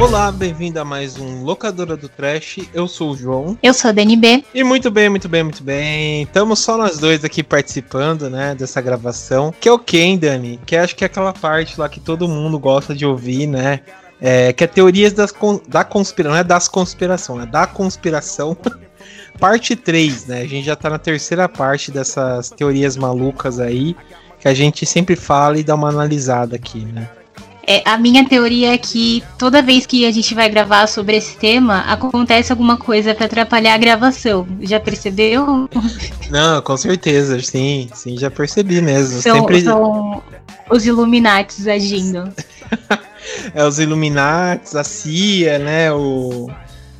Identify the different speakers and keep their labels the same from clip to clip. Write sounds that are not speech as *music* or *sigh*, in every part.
Speaker 1: Olá, bem-vindo a mais um Locadora do Trash. Eu sou o João.
Speaker 2: Eu sou a Dani B.
Speaker 1: E muito bem, muito bem, muito bem. Estamos só nós dois aqui participando, né, dessa gravação. Que é o quem, Dani? Que acho que é aquela parte lá que todo mundo gosta de ouvir, né? É, que é teorias das, da conspiração, não é das conspiração, é da conspiração. *laughs* parte 3, né? A gente já tá na terceira parte dessas teorias malucas aí, que a gente sempre fala e dá uma analisada aqui, né?
Speaker 2: É, a minha teoria é que toda vez que a gente vai gravar sobre esse tema, acontece alguma coisa pra atrapalhar a gravação. Já percebeu? *laughs*
Speaker 1: Não, com certeza, sim, sim, já percebi mesmo.
Speaker 2: São,
Speaker 1: Sempre
Speaker 2: são os Illuminates agindo. *laughs*
Speaker 1: é os Illuminates, a CIA, né, o,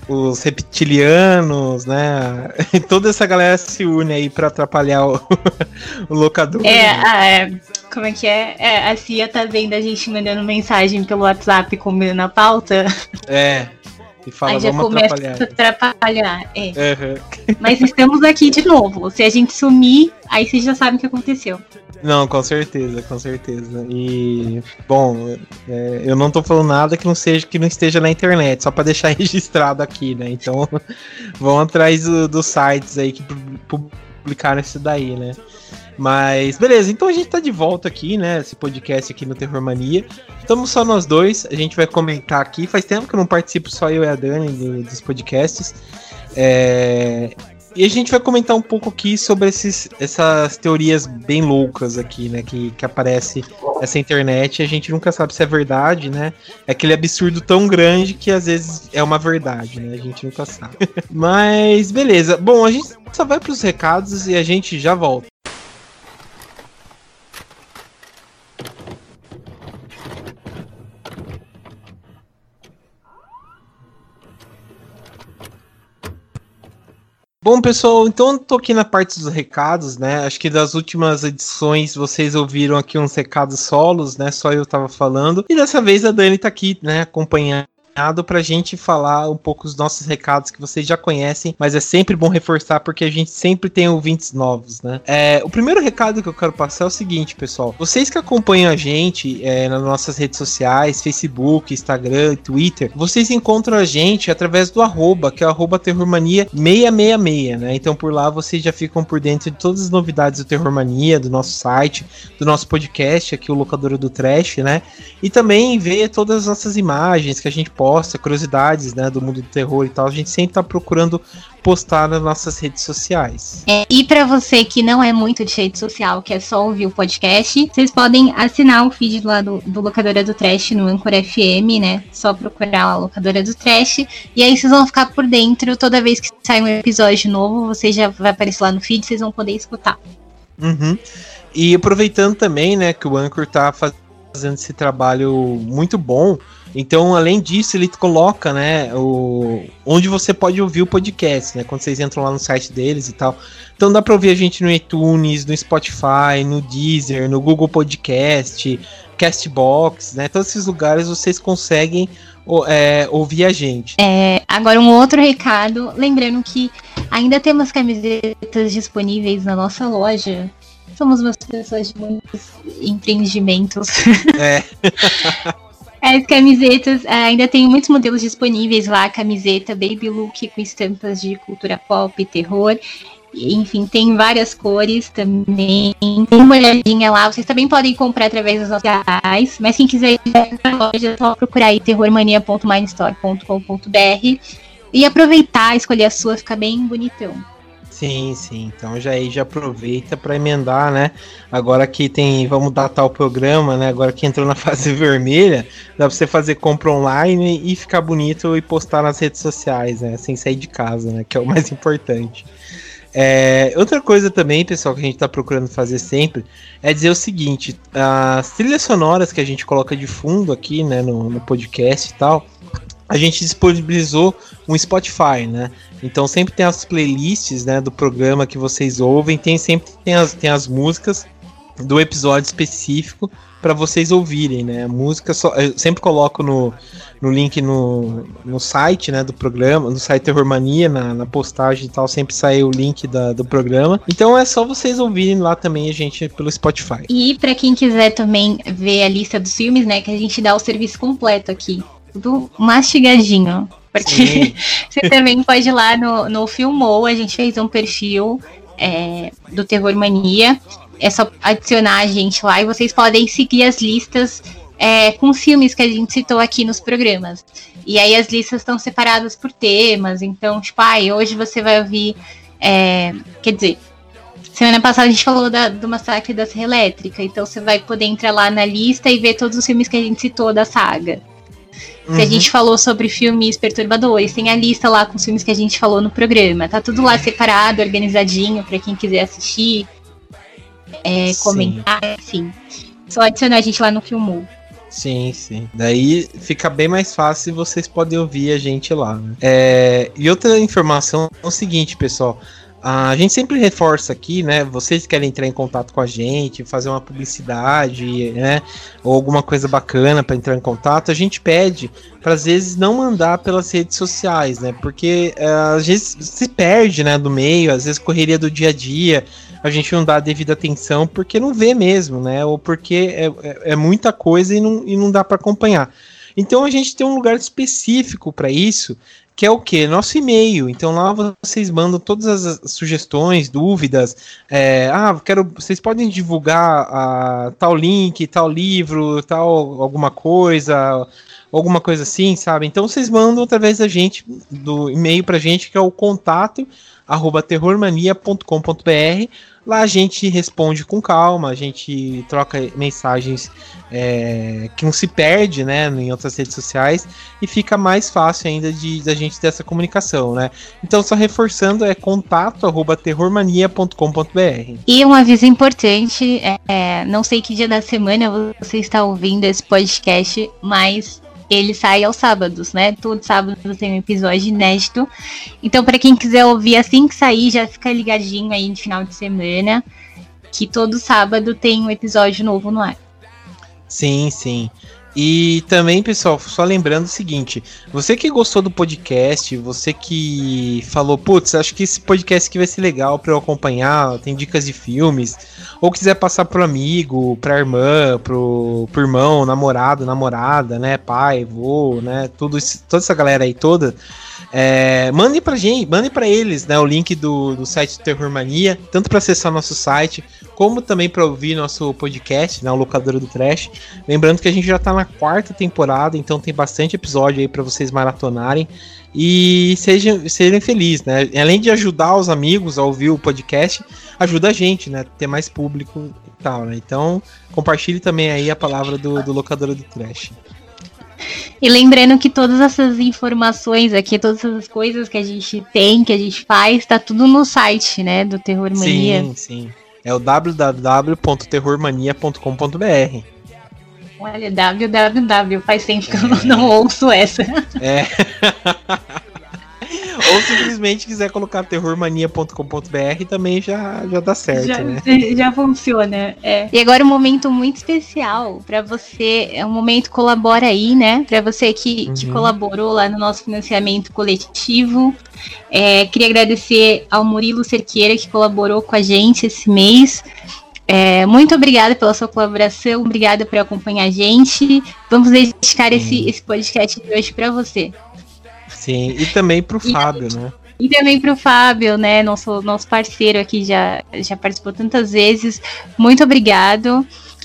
Speaker 1: os reptilianos, né, *laughs* toda essa galera se une aí pra atrapalhar o, *laughs* o locador.
Speaker 2: É,
Speaker 1: né?
Speaker 2: a- é, como é que é? É, A Cia tá vendo a gente mandando mensagem pelo WhatsApp combinando a pauta.
Speaker 1: É, e fala,
Speaker 2: aí já
Speaker 1: vamos
Speaker 2: começa
Speaker 1: atrapalhar.
Speaker 2: a atrapalhar. É.
Speaker 1: Aham. *laughs*
Speaker 2: Mas estamos aqui de novo. Se a gente sumir, aí vocês já sabem o que aconteceu.
Speaker 1: Não, com certeza, com certeza. E, bom, é, eu não tô falando nada que não seja que não esteja na internet, só pra deixar *laughs* registrado aqui, né? Então, *laughs* vão atrás do- dos sites aí que pu- publicaram isso daí, né? Mas, beleza, então a gente tá de volta aqui, né? Esse podcast aqui no Terror Mania. Estamos só nós dois, a gente vai comentar aqui. Faz tempo que eu não participo só eu e a Dani do- dos podcasts. É, e a gente vai comentar um pouco aqui sobre esses, essas teorias bem loucas aqui, né? Que, que aparece essa internet a gente nunca sabe se é verdade, né? É aquele absurdo tão grande que às vezes é uma verdade, né? A gente nunca sabe. *laughs* Mas beleza. Bom, a gente só vai pros recados e a gente já volta. Bom, pessoal, então tô aqui na parte dos recados, né? Acho que das últimas edições vocês ouviram aqui uns recados solos, né? Só eu tava falando. E dessa vez a Dani tá aqui, né? Acompanhando pra gente falar um pouco os nossos recados que vocês já conhecem, mas é sempre bom reforçar porque a gente sempre tem ouvintes novos, né? É, o primeiro recado que eu quero passar é o seguinte, pessoal. Vocês que acompanham a gente é, nas nossas redes sociais, Facebook, Instagram, Twitter, vocês encontram a gente através do arroba, que é arroba terrormania666, né? Então por lá vocês já ficam por dentro de todas as novidades do Terrormania, do nosso site, do nosso podcast aqui, o Locadora do Trash, né? E também ver todas as nossas imagens que a gente posta, curiosidades, né, do mundo do terror e tal. A gente sempre tá procurando postar nas nossas redes sociais.
Speaker 2: É, e pra você que não é muito de rede social, que é só ouvir o podcast, vocês podem assinar o feed lá do, do Locadora do Trash no Anchor FM, né? Só procurar a Locadora do Trash. E aí vocês vão ficar por dentro. Toda vez que sair um episódio novo, você já vai aparecer lá no feed, vocês vão poder escutar.
Speaker 1: Uhum. E aproveitando também, né, que o Anchor tá fazendo esse trabalho muito bom. Então, além disso, ele coloca, né, o onde você pode ouvir o podcast, né, quando vocês entram lá no site deles e tal. Então dá para ouvir a gente no iTunes, no Spotify, no Deezer, no Google Podcast, Castbox, né? Todos esses lugares vocês conseguem é, ouvir a gente.
Speaker 2: É, agora um outro recado, lembrando que ainda temos camisetas disponíveis na nossa loja. Somos umas pessoas de muitos empreendimentos.
Speaker 1: É. *laughs*
Speaker 2: As camisetas, eh, ainda tem muitos modelos disponíveis lá, camiseta baby look com estampas de cultura pop, terror. Enfim, tem várias cores também. Tem uma olhadinha lá. Vocês também podem comprar através das nossas canais. Mas quem quiser ir na loja, é só procurar aí terrormania.minestore.com.br e aproveitar, escolher a sua, fica bem bonitão.
Speaker 1: Sim, sim. Então já aí já aproveita para emendar, né? Agora que tem, vamos datar o programa, né? Agora que entrou na *laughs* fase vermelha, dá pra você fazer compra online e ficar bonito e postar nas redes sociais, né? Sem sair de casa, né? Que é o mais *laughs* importante. É, outra coisa também, pessoal, que a gente tá procurando fazer sempre é dizer o seguinte: as trilhas sonoras que a gente coloca de fundo aqui, né, no, no podcast e tal, a gente disponibilizou um Spotify, né? Então sempre tem as playlists, né, do programa que vocês ouvem, tem sempre tem as, tem as músicas do episódio específico para vocês ouvirem, né? Música só, eu sempre coloco no, no link no, no site, né, do programa, no site Terror Mania, na, na postagem e tal, sempre sai o link da, do programa. Então é só vocês ouvirem lá também a gente pelo Spotify.
Speaker 2: E para quem quiser também ver a lista dos filmes, né, que a gente dá o serviço completo aqui, tudo mastigadinho. Porque *laughs* você também pode ir lá no, no Filmou, a gente fez um perfil é, do Terror Mania é só adicionar a gente lá e vocês podem seguir as listas é, com os filmes que a gente citou aqui nos programas. E aí as listas estão separadas por temas. Então, tipo, ai, hoje você vai ouvir. É, quer dizer, semana passada a gente falou da, do massacre da Serra Elétrica. Então você vai poder entrar lá na lista e ver todos os filmes que a gente citou da saga. Uhum. Se a gente falou sobre filmes perturbadores, tem a lista lá com os filmes que a gente falou no programa. Tá tudo lá separado, organizadinho, para quem quiser assistir é, comentar, enfim. Só adicionar a gente lá no Filmou.
Speaker 1: Sim, sim. Daí fica bem mais fácil e vocês podem ouvir a gente lá. Né? É, e outra informação é o seguinte, pessoal. A gente sempre reforça aqui, né? Vocês querem entrar em contato com a gente, fazer uma publicidade, né? Ou alguma coisa bacana para entrar em contato, a gente pede para às vezes não mandar pelas redes sociais, né? Porque uh, às vezes se perde, né? Do meio, às vezes correria do dia a dia a gente não dá a devida atenção porque não vê mesmo, né? Ou porque é, é, é muita coisa e não, e não dá para acompanhar. Então a gente tem um lugar específico para isso, que é o que? Nosso e-mail. Então lá vocês mandam todas as sugestões, dúvidas. É, ah, quero. Vocês podem divulgar ah, tal link, tal livro, tal alguma coisa, alguma coisa assim, sabe? Então vocês mandam através da gente, do e-mail pra gente, que é o contato arroba terrormania.com.br. Lá a gente responde com calma, a gente troca mensagens é, que não se perde, né, em outras redes sociais e fica mais fácil ainda de da gente ter essa comunicação, né? Então só reforçando é contato arroba terrormania.com.br.
Speaker 2: E um aviso importante, é, não sei que dia da semana você está ouvindo esse podcast, mas ele sai aos sábados, né? Todo sábado tem um episódio inédito. Então, para quem quiser ouvir assim que sair, já fica ligadinho aí no final de semana, que todo sábado tem um episódio novo no ar.
Speaker 1: Sim, sim. E também, pessoal, só lembrando o seguinte: você que gostou do podcast, você que falou, putz, acho que esse podcast aqui vai ser legal para eu acompanhar, tem dicas de filmes, ou quiser passar pro amigo, pra irmã, pro, pro irmão, namorado, namorada, né, pai, vô, né, tudo isso, toda essa galera aí toda. É, mandem pra gente, mandem para eles, né, o link do, do site do Terror Mania, tanto para acessar nosso site, como também para ouvir nosso podcast, né, o Locadora do Trash. Lembrando que a gente já tá na quarta temporada, então tem bastante episódio aí para vocês maratonarem e sejam, sejam felizes, né? Além de ajudar os amigos a ouvir o podcast, ajuda a gente, né? Ter mais público e tal, né? Então, compartilhe também aí a palavra do, do Locadora do Trash.
Speaker 2: E lembrando que todas essas informações aqui, todas essas coisas que a gente tem, que a gente faz, tá tudo no site, né, do Terror Mania.
Speaker 1: Sim, sim. É o www.terrormania.com.br.
Speaker 2: Olha, www, faz tempo que eu não, não ouço essa.
Speaker 1: É. *laughs* Ou simplesmente quiser colocar terrormania.com.br também já, já dá certo,
Speaker 2: já,
Speaker 1: né?
Speaker 2: Já funciona. É. E agora um momento muito especial para você, é um momento colabora aí, né? Para você que, uhum. que colaborou lá no nosso financiamento coletivo. É, queria agradecer ao Murilo Cerqueira que colaborou com a gente esse mês. É, muito obrigada pela sua colaboração, obrigada por acompanhar a gente. Vamos dedicar esse, esse podcast de hoje para você.
Speaker 1: Sim, e também pro *laughs* e, Fábio, né?
Speaker 2: E também pro Fábio, né? Nosso, nosso parceiro aqui já, já participou tantas vezes. Muito obrigado.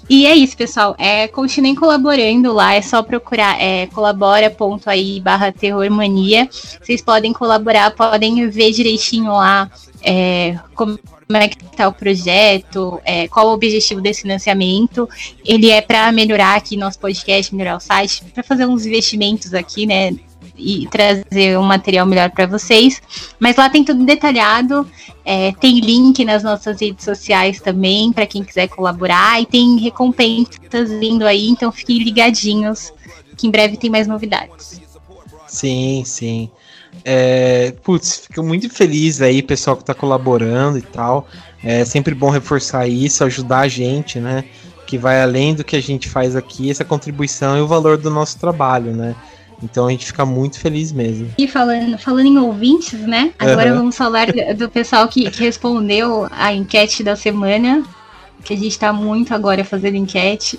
Speaker 2: E é isso, pessoal. É, continuem colaborando lá, é só procurar é, colabora.ai barra terrormania. Vocês podem colaborar, podem ver direitinho lá é, como é que está o projeto, é, qual o objetivo desse financiamento. Ele é para melhorar aqui nosso podcast, melhorar o site, para fazer uns investimentos aqui, né? E trazer um material melhor para vocês. Mas lá tem tudo detalhado, é, tem link nas nossas redes sociais também para quem quiser colaborar e tem recompensas vindo aí, então fiquem ligadinhos que em breve tem mais novidades.
Speaker 1: Sim, sim. É, putz, fico muito feliz aí, pessoal que tá colaborando e tal. É sempre bom reforçar isso, ajudar a gente, né? Que vai além do que a gente faz aqui, essa contribuição e o valor do nosso trabalho, né? Então a gente fica muito feliz mesmo.
Speaker 2: E falando, falando em ouvintes, né? Agora
Speaker 1: Aham.
Speaker 2: vamos falar do pessoal que, que respondeu a enquete da semana. Que a gente tá muito agora fazendo enquete.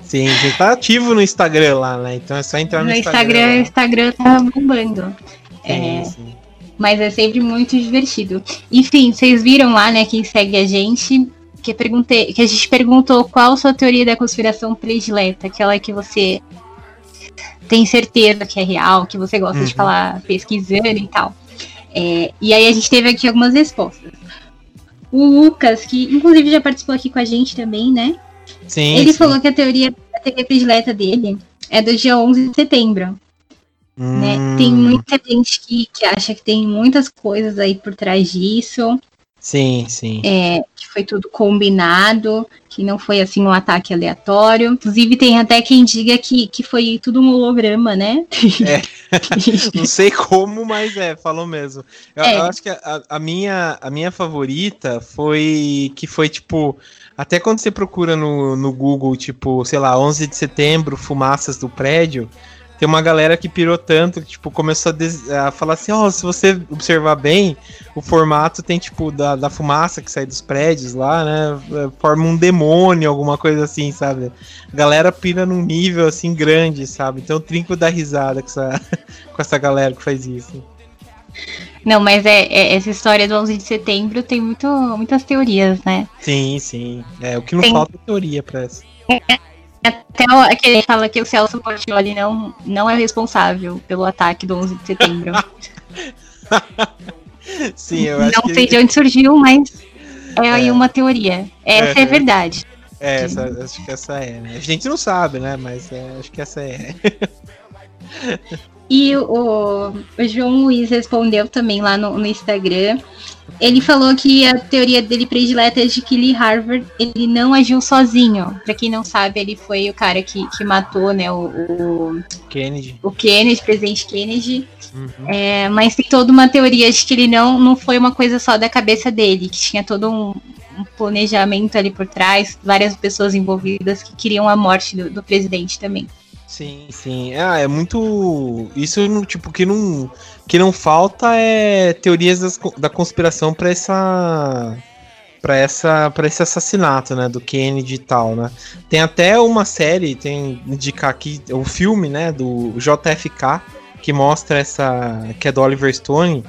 Speaker 1: Sim, a gente tá ativo no Instagram lá, né? Então é só entrar no,
Speaker 2: No
Speaker 1: Instagram.
Speaker 2: Instagram, o Instagram tá bombando.
Speaker 1: Sim,
Speaker 2: É,
Speaker 1: sim.
Speaker 2: mas é sempre muito divertido. Enfim, vocês viram lá, né, quem segue a gente, que, perguntei, que a gente perguntou qual sua teoria da conspiração predileta, aquela que você tem certeza que é real, que você gosta de
Speaker 1: Uhum.
Speaker 2: falar pesquisando e tal. É, e aí a gente teve aqui algumas respostas. O Lucas, que inclusive já participou aqui com a gente também, né?
Speaker 1: Sim,
Speaker 2: Ele
Speaker 1: sim.
Speaker 2: falou que a teoria, a teoria predileta dele é do dia 11 de setembro né?
Speaker 1: Hum,
Speaker 2: Tem muita gente que, que acha que tem muitas coisas aí por trás disso,
Speaker 1: Sim, sim.
Speaker 2: é, que foi tudo combinado, que não foi assim um ataque aleatório. Inclusive, tem até quem diga que, que foi tudo um holograma, né? *laughs*
Speaker 1: Não sei como, mas é, falou mesmo. Eu,
Speaker 2: É.
Speaker 1: eu acho que a, a minha, a minha favorita foi que foi tipo. Até quando você procura no, no Google, tipo, sei lá, 11 de setembro, fumaças do prédio, tem uma galera que pirou tanto que, tipo, começou a, des- a falar assim: ó, se você observar bem, o formato tem, tipo, da, da fumaça que sai dos prédios lá, né? é, Forma um demônio, alguma coisa assim, sabe? A galera pira num nível assim grande, sabe? Então trinco da risada com essa, *laughs* com essa galera que faz isso.
Speaker 2: Não, mas é, é- essa história do 11 de setembro tem muito, muitas teorias, né?
Speaker 1: Sim, sim. É, o que não
Speaker 2: Tem-
Speaker 1: falta é teoria pra essa.
Speaker 2: Até aquele fala que o Celso Portioli não, não é responsável pelo ataque do 11 de setembro. *laughs*
Speaker 1: Sim, eu acho
Speaker 2: não
Speaker 1: que
Speaker 2: sei de onde surgiu, mas é aí
Speaker 1: É.
Speaker 2: uma teoria. Essa é,
Speaker 1: É.
Speaker 2: verdade.
Speaker 1: é, essa, acho que essa é, né? A gente não sabe, né? Mas é, acho que essa é.
Speaker 2: E o, o João Luiz respondeu também lá no, no Instagram. Ele falou que a teoria dele predileta é de que Lee Harvard ele não agiu sozinho. Pra quem não sabe, ele foi o cara que, que matou né, o, o,
Speaker 1: Kennedy.
Speaker 2: o Kennedy, presidente Kennedy.
Speaker 1: Uhum.
Speaker 2: É, mas tem toda uma teoria de que ele não, não foi uma coisa só da cabeça dele, que tinha todo um, um planejamento ali por trás, várias pessoas envolvidas que queriam a morte do, do presidente também.
Speaker 1: Sim, sim. Ah, é muito. Isso, tipo, que não, que não falta é teorias das da conspiração pra essa. Pra, essa, pra esse assassinato, né, do Kennedy e tal, né? Tem até uma série, tem indicar aqui, o filme, né, do JFK, que mostra essa, que é do Oliver Stone.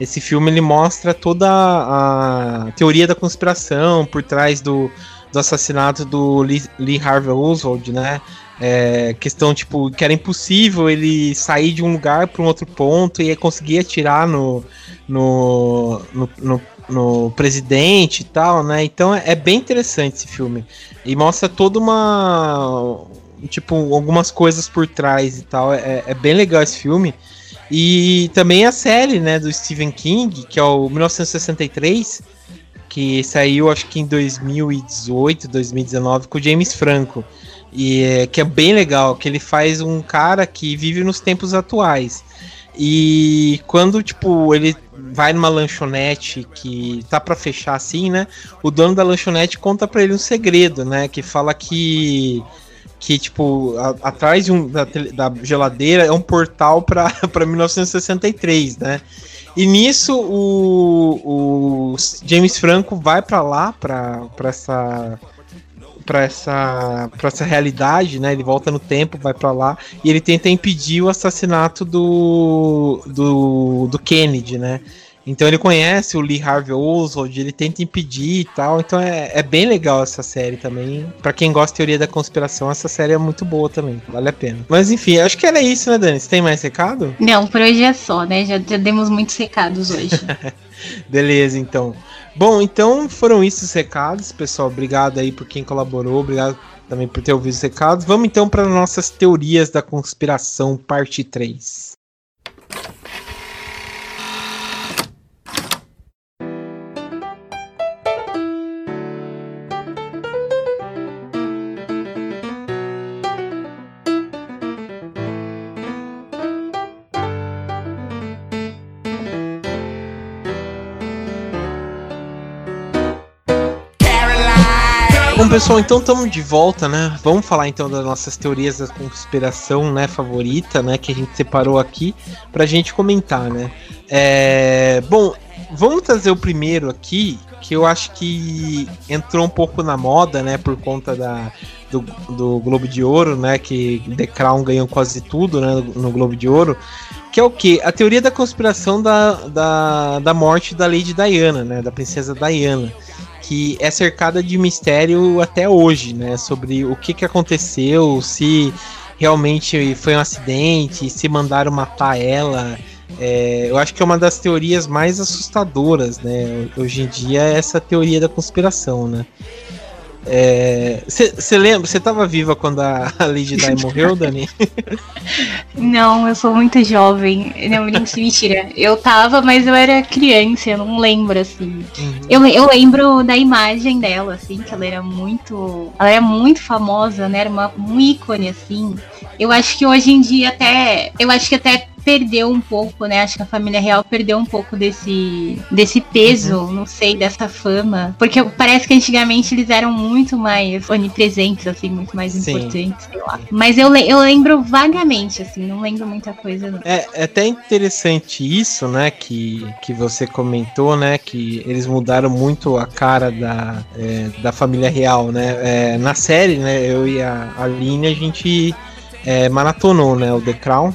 Speaker 1: Esse filme, ele mostra toda a teoria da conspiração por trás do, do assassinato do Lee, Lee Harvey Oswald, né? É, questão, tipo, que era impossível ele sair de um lugar para um outro ponto e conseguir atirar no, no, no, no, no presidente e tal, né? Então é, é bem interessante esse filme. E mostra toda uma. Tipo, algumas coisas por trás e tal. É, é bem legal esse filme. E também a série, né, do Stephen King, que é o 1963, que saiu acho que em 2018, 2019, com o James Franco. E é, que é bem legal, que ele faz um cara que vive nos tempos atuais. E quando, tipo, ele vai numa lanchonete que tá pra fechar assim, né? O dono da lanchonete conta pra ele um segredo, né? Que fala que que tipo a- atrás um, da, da geladeira é um portal para 1963, *laughs* né? E nisso o, o James Franco vai pra lá para essa para essa para essa realidade, né? Ele volta no tempo, vai pra lá e ele tenta impedir o assassinato do do, do Kennedy, né? Então ele conhece o Lee Harvey Oswald, ele tenta impedir e tal. Então é, é bem legal essa série também. Pra quem gosta de teoria da conspiração, essa série é muito boa também. Vale a pena. Mas enfim, acho que era isso, né, Dani? Você tem mais recado?
Speaker 2: Não, por hoje é só, né? Já, já demos muitos recados hoje. *laughs*
Speaker 1: Beleza, então. Bom, então foram isso os recados, pessoal. Obrigado aí por quem colaborou, obrigado também por ter ouvido os recados. Vamos então para nossas teorias da conspiração, parte 3. Pessoal, então estamos de volta, né? Vamos falar então das nossas teorias da conspiração, né, favorita, né, que a gente separou aqui pra gente comentar, né? É... Bom, vamos trazer o primeiro aqui, que eu acho que entrou um pouco na moda, né, por conta da, do, do Globo de Ouro, né, que The Crown ganhou quase tudo, né, no Globo de Ouro, que é o que? A teoria da conspiração da, da, da morte da Lady Diana, né, da princesa Diana que é cercada de mistério até hoje, né? Sobre o que, que aconteceu, se realmente foi um acidente, se mandaram matar ela. É, eu acho que é uma das teorias mais assustadoras, né? Hoje em dia é essa teoria da conspiração, né? Você é, lembra? Você estava viva quando a, Lady Di morreu, Dani? *laughs*
Speaker 2: Não, eu sou muito jovem. Não, mentira. Eu tava, mas eu era criança, eu não lembro, assim. Uhum. Eu, eu lembro da imagem dela, assim, que ela era muito. Ela era muito famosa, né? Era uma, um ícone, assim. Eu acho que hoje em dia até. Eu acho que até perdeu um pouco, né? Acho que a família real perdeu um pouco desse, desse peso, uhum. não sei, dessa fama. Porque parece que antigamente eles eram muito mais onipresentes, assim, muito mais Sim. importantes, sei lá. Mas eu, eu lembro vagamente, assim, não lembro muita coisa. Não.
Speaker 1: É, é até interessante isso, né? Que, que você comentou, né? Que eles mudaram muito a cara da, é, da família real, né? É, na série, né? Eu e a Aline, a gente é, maratonou, né? O The Crown.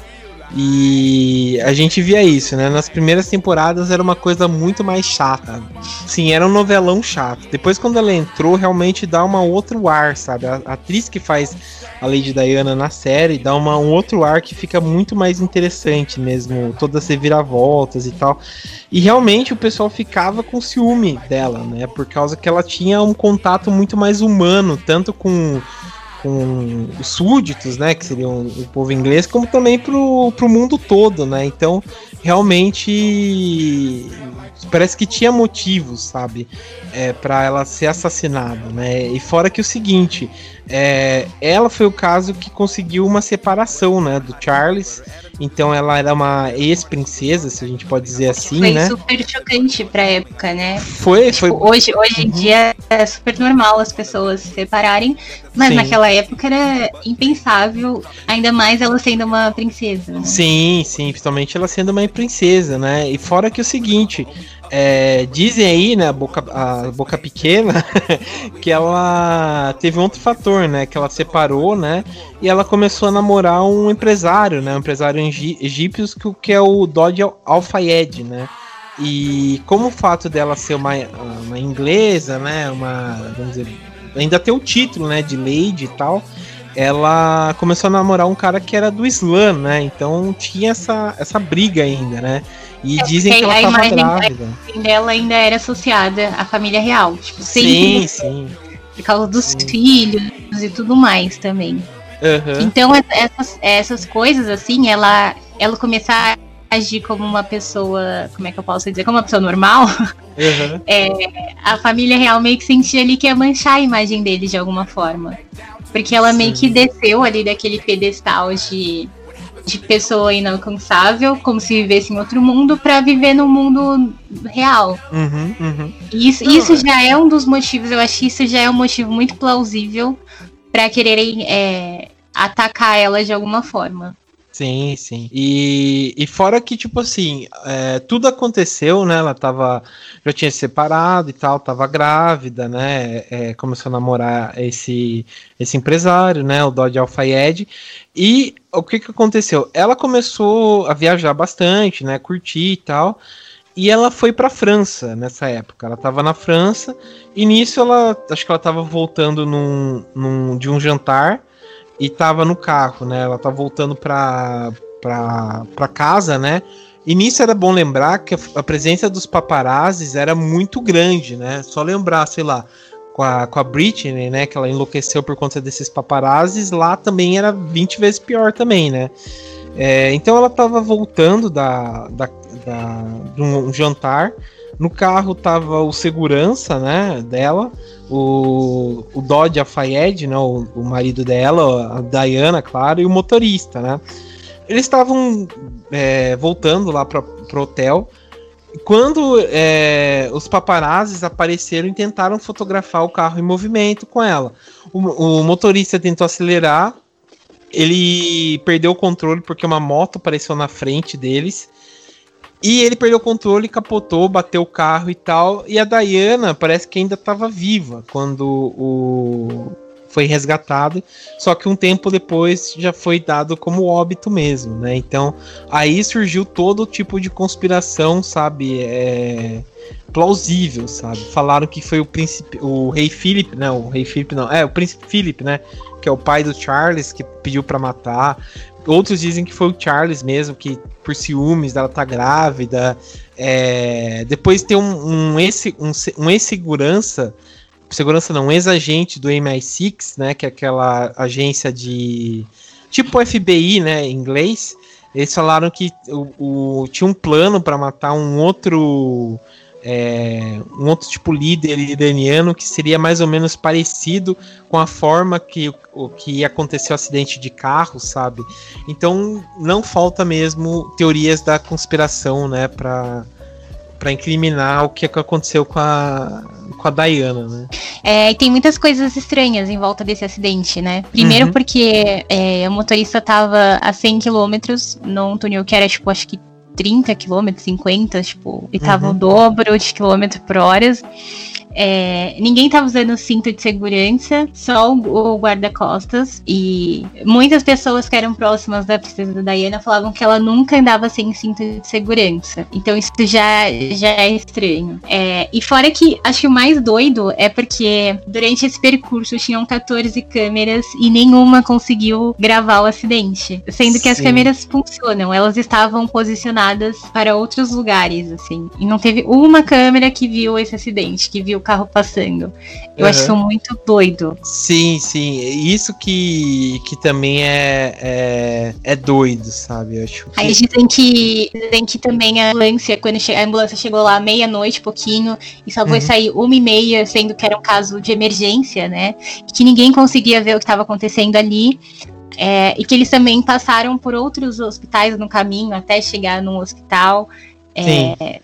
Speaker 1: E a gente via isso, né? Nas primeiras temporadas era uma coisa muito mais chata. Sim, era um novelão chato. Depois, quando ela entrou, realmente dá uma outro ar, sabe? A, atriz que faz a Lady Diana na série dá uma, um outro ar que fica muito mais interessante mesmo. Todas as reviravoltas e tal. E realmente o pessoal ficava com ciúme dela, né? Por causa que ela tinha um contato muito mais humano, tanto com com os súditos, né, que seriam o povo inglês, como também pro, pro mundo todo, né? Então, realmente parece que tinha motivos, sabe, é, para ela ser assassinada, né? E fora que o seguinte, é, ela foi o caso que conseguiu uma separação, né, do Charles. Então ela era uma ex-princesa, se a gente pode dizer assim,
Speaker 2: foi
Speaker 1: né?
Speaker 2: Foi super chocante pra época, né?
Speaker 1: Foi, tipo, foi.
Speaker 2: Hoje, hoje em uhum. dia é super normal as pessoas se separarem, mas Sim. naquela época era impensável, ainda mais ela sendo uma princesa. Né?
Speaker 1: Sim, sim, principalmente ela sendo uma princesa, né? E fora que o seguinte, é, dizem aí, né, a boca, a boca pequena, *laughs* que ela teve outro fator, né, que ela separou, né, e ela começou a namorar um empresário, né, um empresário egípcio que, que é o Dodge Al-Fayed, né, e como o fato dela ser uma, uma inglesa, né, uma, vamos dizer, ainda ter o título, né, de lady e tal, ela começou a namorar um cara que era do Islã, né, então tinha essa, essa briga ainda, né, e é, dizem que ela estava grávida.
Speaker 2: A dela ainda era associada à família real. Tipo,
Speaker 1: sim, sim.
Speaker 2: Por causa dos sim. filhos e tudo mais também.
Speaker 1: Uhum.
Speaker 2: Então, essas, essas coisas, assim, ela, ela começar a agir como uma pessoa, como é que eu posso dizer, como uma pessoa normal, uhum. *laughs* é, a família real meio que sentia ali que ia manchar a imagem dele de alguma forma. Porque ela Sim. meio que desceu ali daquele pedestal de de pessoa inalcançável, como se vivesse em outro mundo, para viver no mundo real.
Speaker 1: Uhum, uhum.
Speaker 2: Isso, isso já é um dos motivos, eu acho que isso já é um motivo muito plausível para quererem é, atacar ela de alguma forma.
Speaker 1: Sim, sim. E, e fora que, tipo assim, é, tudo aconteceu, né? Ela tava. Já tinha se separado e tal, tava grávida, né? É, começou a namorar esse, esse empresário, né? O Dodge Alfayed. E o que que aconteceu? Ela começou a viajar bastante, né? Curtir e tal. E ela foi para França nessa época. Ela tava na França. E nisso ela. Acho que ela tava voltando num, num, de um jantar e tava no carro, né? Ela tá voltando pra, pra, pra casa, né? E nisso era bom lembrar que a, presença dos paparazzis era muito grande, né? Só lembrar, sei lá, com a, com a Britney, né? Que ela enlouqueceu por conta desses paparazzis, lá também era 20 vezes pior também, né? É, então ela tava voltando da, da, da, de um jantar. No carro tava o segurança, né, dela, o, o Dodge Afayed, né, o, o marido dela, a Diana, claro, e o motorista, né. Eles estavam é, voltando lá para pro hotel quando é, os paparazzis apareceram e tentaram fotografar o carro em movimento com ela. O, o motorista tentou acelerar, ele perdeu o controle porque uma moto apareceu na frente deles. E ele perdeu o controle, capotou, bateu o carro e tal. E a Diana parece que ainda estava viva quando o foi resgatado, só que um tempo depois já foi dado como óbito mesmo, né? Então aí surgiu todo tipo de conspiração, sabe? É, plausível, sabe? Falaram que foi o príncipe, o rei Philip, não, o rei Philip não, é o príncipe Philip, né? Que é o pai do Charles que pediu para matar. Outros dizem que foi o Charles mesmo, que por ciúmes dela tá grávida. É, depois tem um, um, ex, um, um ex-segurança segurança não, um ex-agente do MI6, né, que é aquela agência de tipo FBI, né, em inglês. Eles falaram que o, o tinha um plano para matar um outro é, um outro tipo líder iraniano que seria mais ou menos parecido com a forma que o que aconteceu o acidente de carro, sabe? Então não falta mesmo teorias da conspiração, né, para para incriminar o que aconteceu com a, com a Diana, né?
Speaker 2: É, e tem muitas coisas estranhas em volta desse acidente, né? Primeiro uhum. porque é, o motorista tava a 100 km num túnel que era, tipo, acho que 30 km, 50, tipo, e tava uhum. o dobro de quilômetro por hora. É, ninguém tava usando cinto de segurança, só o, o guarda-costas. E muitas pessoas que eram próximas da princesa Diana falavam que ela nunca andava sem cinto de segurança. Então isso já, já é estranho. É, e fora que acho que o mais doido é porque durante esse percurso tinham 14 câmeras e nenhuma conseguiu gravar o acidente. Sendo que Sim. as câmeras funcionam, elas estavam posicionadas para outros lugares, assim. E não teve uma câmera que viu esse acidente, que viu carro passando. Eu uhum. acho isso muito doido.
Speaker 1: Sim, sim. Isso que, que também é, é, é doido, sabe? Eu acho.
Speaker 2: Aí dizem que, dizem que também a ambulância, quando a ambulância chegou lá meia-noite, pouquinho, e só foi uhum. sair uma e meia, sendo que era um caso de emergência, né? Que ninguém conseguia ver o que estava acontecendo ali. É, e que eles também passaram por outros hospitais no caminho até chegar num hospital. É,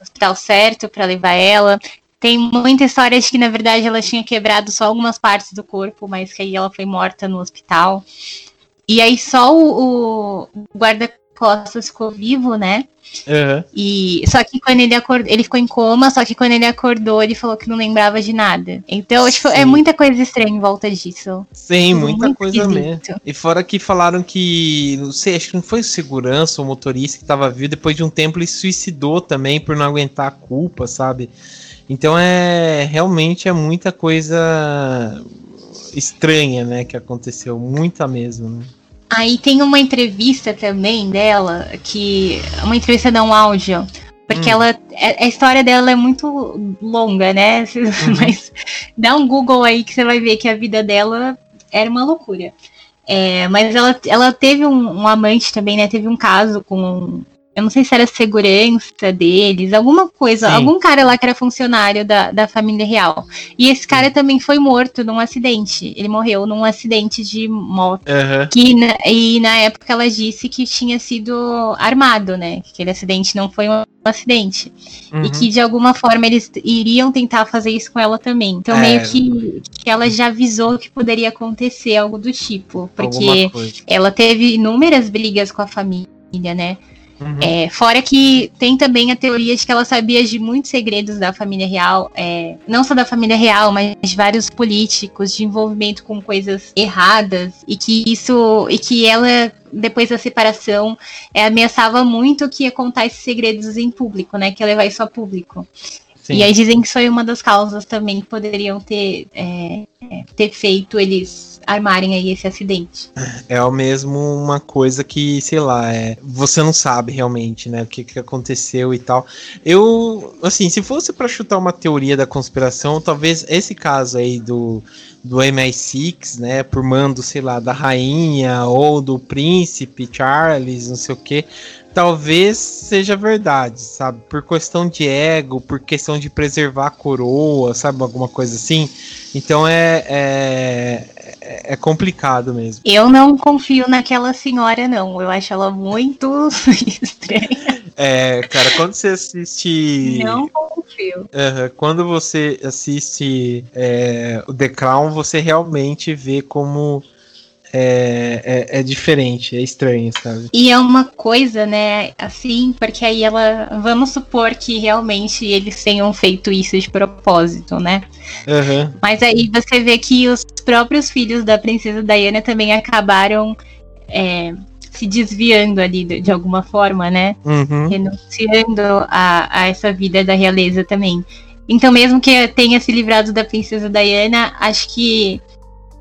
Speaker 2: hospital certo para levar ela. Tem muita história de que, na verdade, ela tinha quebrado só algumas partes do corpo, mas que aí ela foi morta no hospital. E aí só o, o guarda-costas ficou vivo, né? Uhum. E só que quando ele acordou, ele ficou em coma, só que quando ele acordou, ele falou que não lembrava de nada. Então, tipo, é muita coisa estranha em volta disso.
Speaker 1: Sim, muita coisa esquisito. mesmo. E fora que falaram que, não sei, acho que não foi o segurança ou motorista que tava vivo, depois de um tempo ele suicidou também por não aguentar a culpa, sabe? Então é realmente é muita coisa estranha, né, que aconteceu, muita mesmo, né?
Speaker 2: Aí tem uma entrevista também dela, que uma entrevista não um áudio, porque hum. ela é, a história dela é muito longa, né? *laughs* Uhum. Mas dá um Google aí que você vai ver que a vida dela era uma loucura. É, mas ela, ela teve um, um, amante também, né? Teve um caso com eu não sei se era segurança deles, alguma coisa, Sim. algum cara lá que era funcionário da, da família real. E esse cara também foi morto num acidente. Ele morreu num acidente de moto. Uhum. Que, e na época ela disse que tinha sido armado, né? Que aquele acidente não foi um acidente. Uhum. E que de alguma forma eles iriam tentar fazer isso com ela também. Então, é. meio que, que ela já avisou que poderia acontecer algo do tipo. Porque ela teve inúmeras brigas com a família, né? Uhum. É, fora que tem também a teoria de que ela sabia de muitos segredos da família real, é, não só da família real, mas de vários políticos, de envolvimento com coisas erradas, e que isso. e que ela depois da separação, é, ameaçava muito que ia contar esses segredos em público, né? Que ia levar isso a público. Sim. E aí dizem que foi uma das causas também que poderiam ter, é, ter feito eles armarem aí esse acidente.
Speaker 1: É o mesmo uma coisa que, sei lá, é, você não sabe realmente, né, o que, que aconteceu e tal. Eu, assim, se fosse para chutar uma teoria da conspiração, talvez esse caso aí do, do MI6, né, por mando, sei lá, da rainha ou do príncipe Charles, não sei o que, talvez seja verdade, sabe? Por questão de ego, por questão de preservar a coroa, sabe? Alguma coisa assim. Então é, é, é complicado mesmo.
Speaker 2: Eu não confio naquela senhora, não. Eu acho ela muito *laughs* estranha.
Speaker 1: É, cara, quando você assiste.
Speaker 2: Não confio.
Speaker 1: Aham, quando você assiste é, o The Crown, você realmente vê como é, é, é diferente, é estranho, sabe?
Speaker 2: E é uma coisa, né, assim, porque aí ela. Vamos supor que realmente eles tenham feito isso de propósito, né?
Speaker 1: Aham.
Speaker 2: Mas aí você vê que os próprios filhos da princesa Diana também acabaram é, se desviando ali de, de alguma forma, né?
Speaker 1: Uhum.
Speaker 2: Renunciando a, a essa vida da realeza também. Então, mesmo que tenha se livrado da princesa Diana, acho que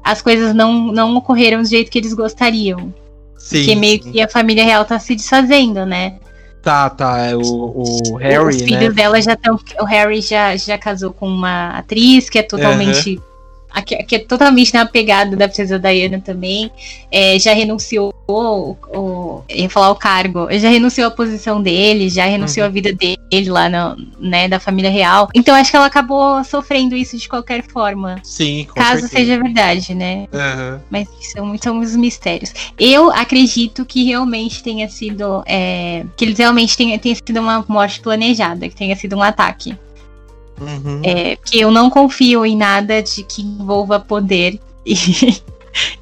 Speaker 2: as coisas não, não ocorreram do jeito que eles gostariam.
Speaker 1: Sim.
Speaker 2: porque meio
Speaker 1: sim.
Speaker 2: que a família real tá se desfazendo, né?
Speaker 1: Tá, tá. É o, o
Speaker 2: Os
Speaker 1: Harry, né?
Speaker 2: filhos dela já estão. O Harry já, já casou com uma atriz que é totalmente. a Que, que é totalmente na pegada da princesa Diana também. É, já renunciou o, o. Ia falar o cargo. Já renunciou a posição dele, já renunciou
Speaker 1: Uhum.
Speaker 2: a vida dele lá no, né, da família real. Então acho que ela acabou sofrendo isso de qualquer forma.
Speaker 1: Sim, com
Speaker 2: caso
Speaker 1: certeza.
Speaker 2: seja verdade, né?
Speaker 1: Aham.
Speaker 2: Mas são muitos mistérios. Eu acredito que realmente tenha sido. é, que eles realmente tenha, tenha sido uma morte planejada, que tenha sido um ataque.
Speaker 1: Uhum.
Speaker 2: É, que eu não confio em nada de que envolva poder *laughs* e,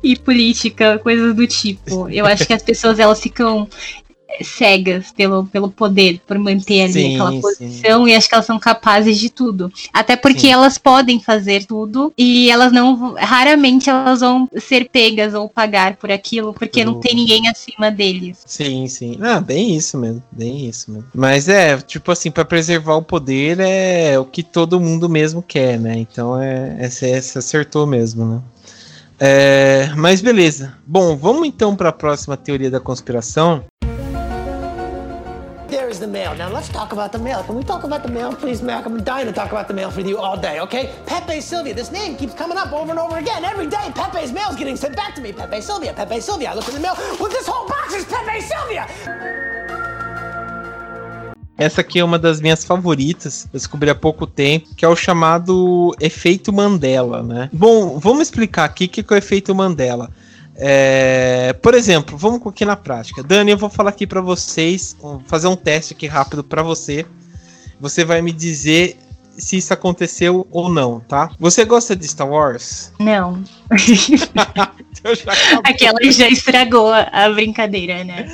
Speaker 2: e política, coisas do tipo. Eu acho que as pessoas elas ficam cegas pelo, pelo poder, por manter ali
Speaker 1: Sim,
Speaker 2: aquela
Speaker 1: sim.
Speaker 2: posição, e acho que elas são capazes de tudo. Até porque
Speaker 1: Sim.
Speaker 2: elas podem fazer tudo e elas não. Raramente elas vão ser pegas ou pagar por aquilo, porque não tem ninguém acima deles.
Speaker 1: Sim, sim. Ah, bem isso mesmo, bem isso mesmo. Mas é, tipo assim, pra preservar o poder é o que todo mundo mesmo quer, né? Então é, é você você acertou mesmo, né? É, mas beleza. Bom, vamos então para a próxima teoria da conspiração.
Speaker 3: The mail. Now let's talk about the mail. Can we talk about the mail, please? I'm dying to talk about the mail you all day, okay? Pepe. This name keeps coming up over and over again. Every day, Pepe's mail's getting sent back to me. Pepe Pepe. I look in the mail. Well, this whole box is Pepe.
Speaker 1: Essa aqui é uma das minhas favoritas, descobri há pouco tempo, que é o chamado efeito Mandela, né? Bom, vamos explicar aqui o que é o efeito Mandela. É, por exemplo, vamos aqui na prática. Dani, eu vou falar aqui pra vocês, fazer um teste aqui rápido pra você. Você vai me dizer se isso aconteceu ou não, tá? Você gosta de Star Wars?
Speaker 2: Não. *laughs*
Speaker 1: Eu já.
Speaker 2: Aquela já estragou a brincadeira, né?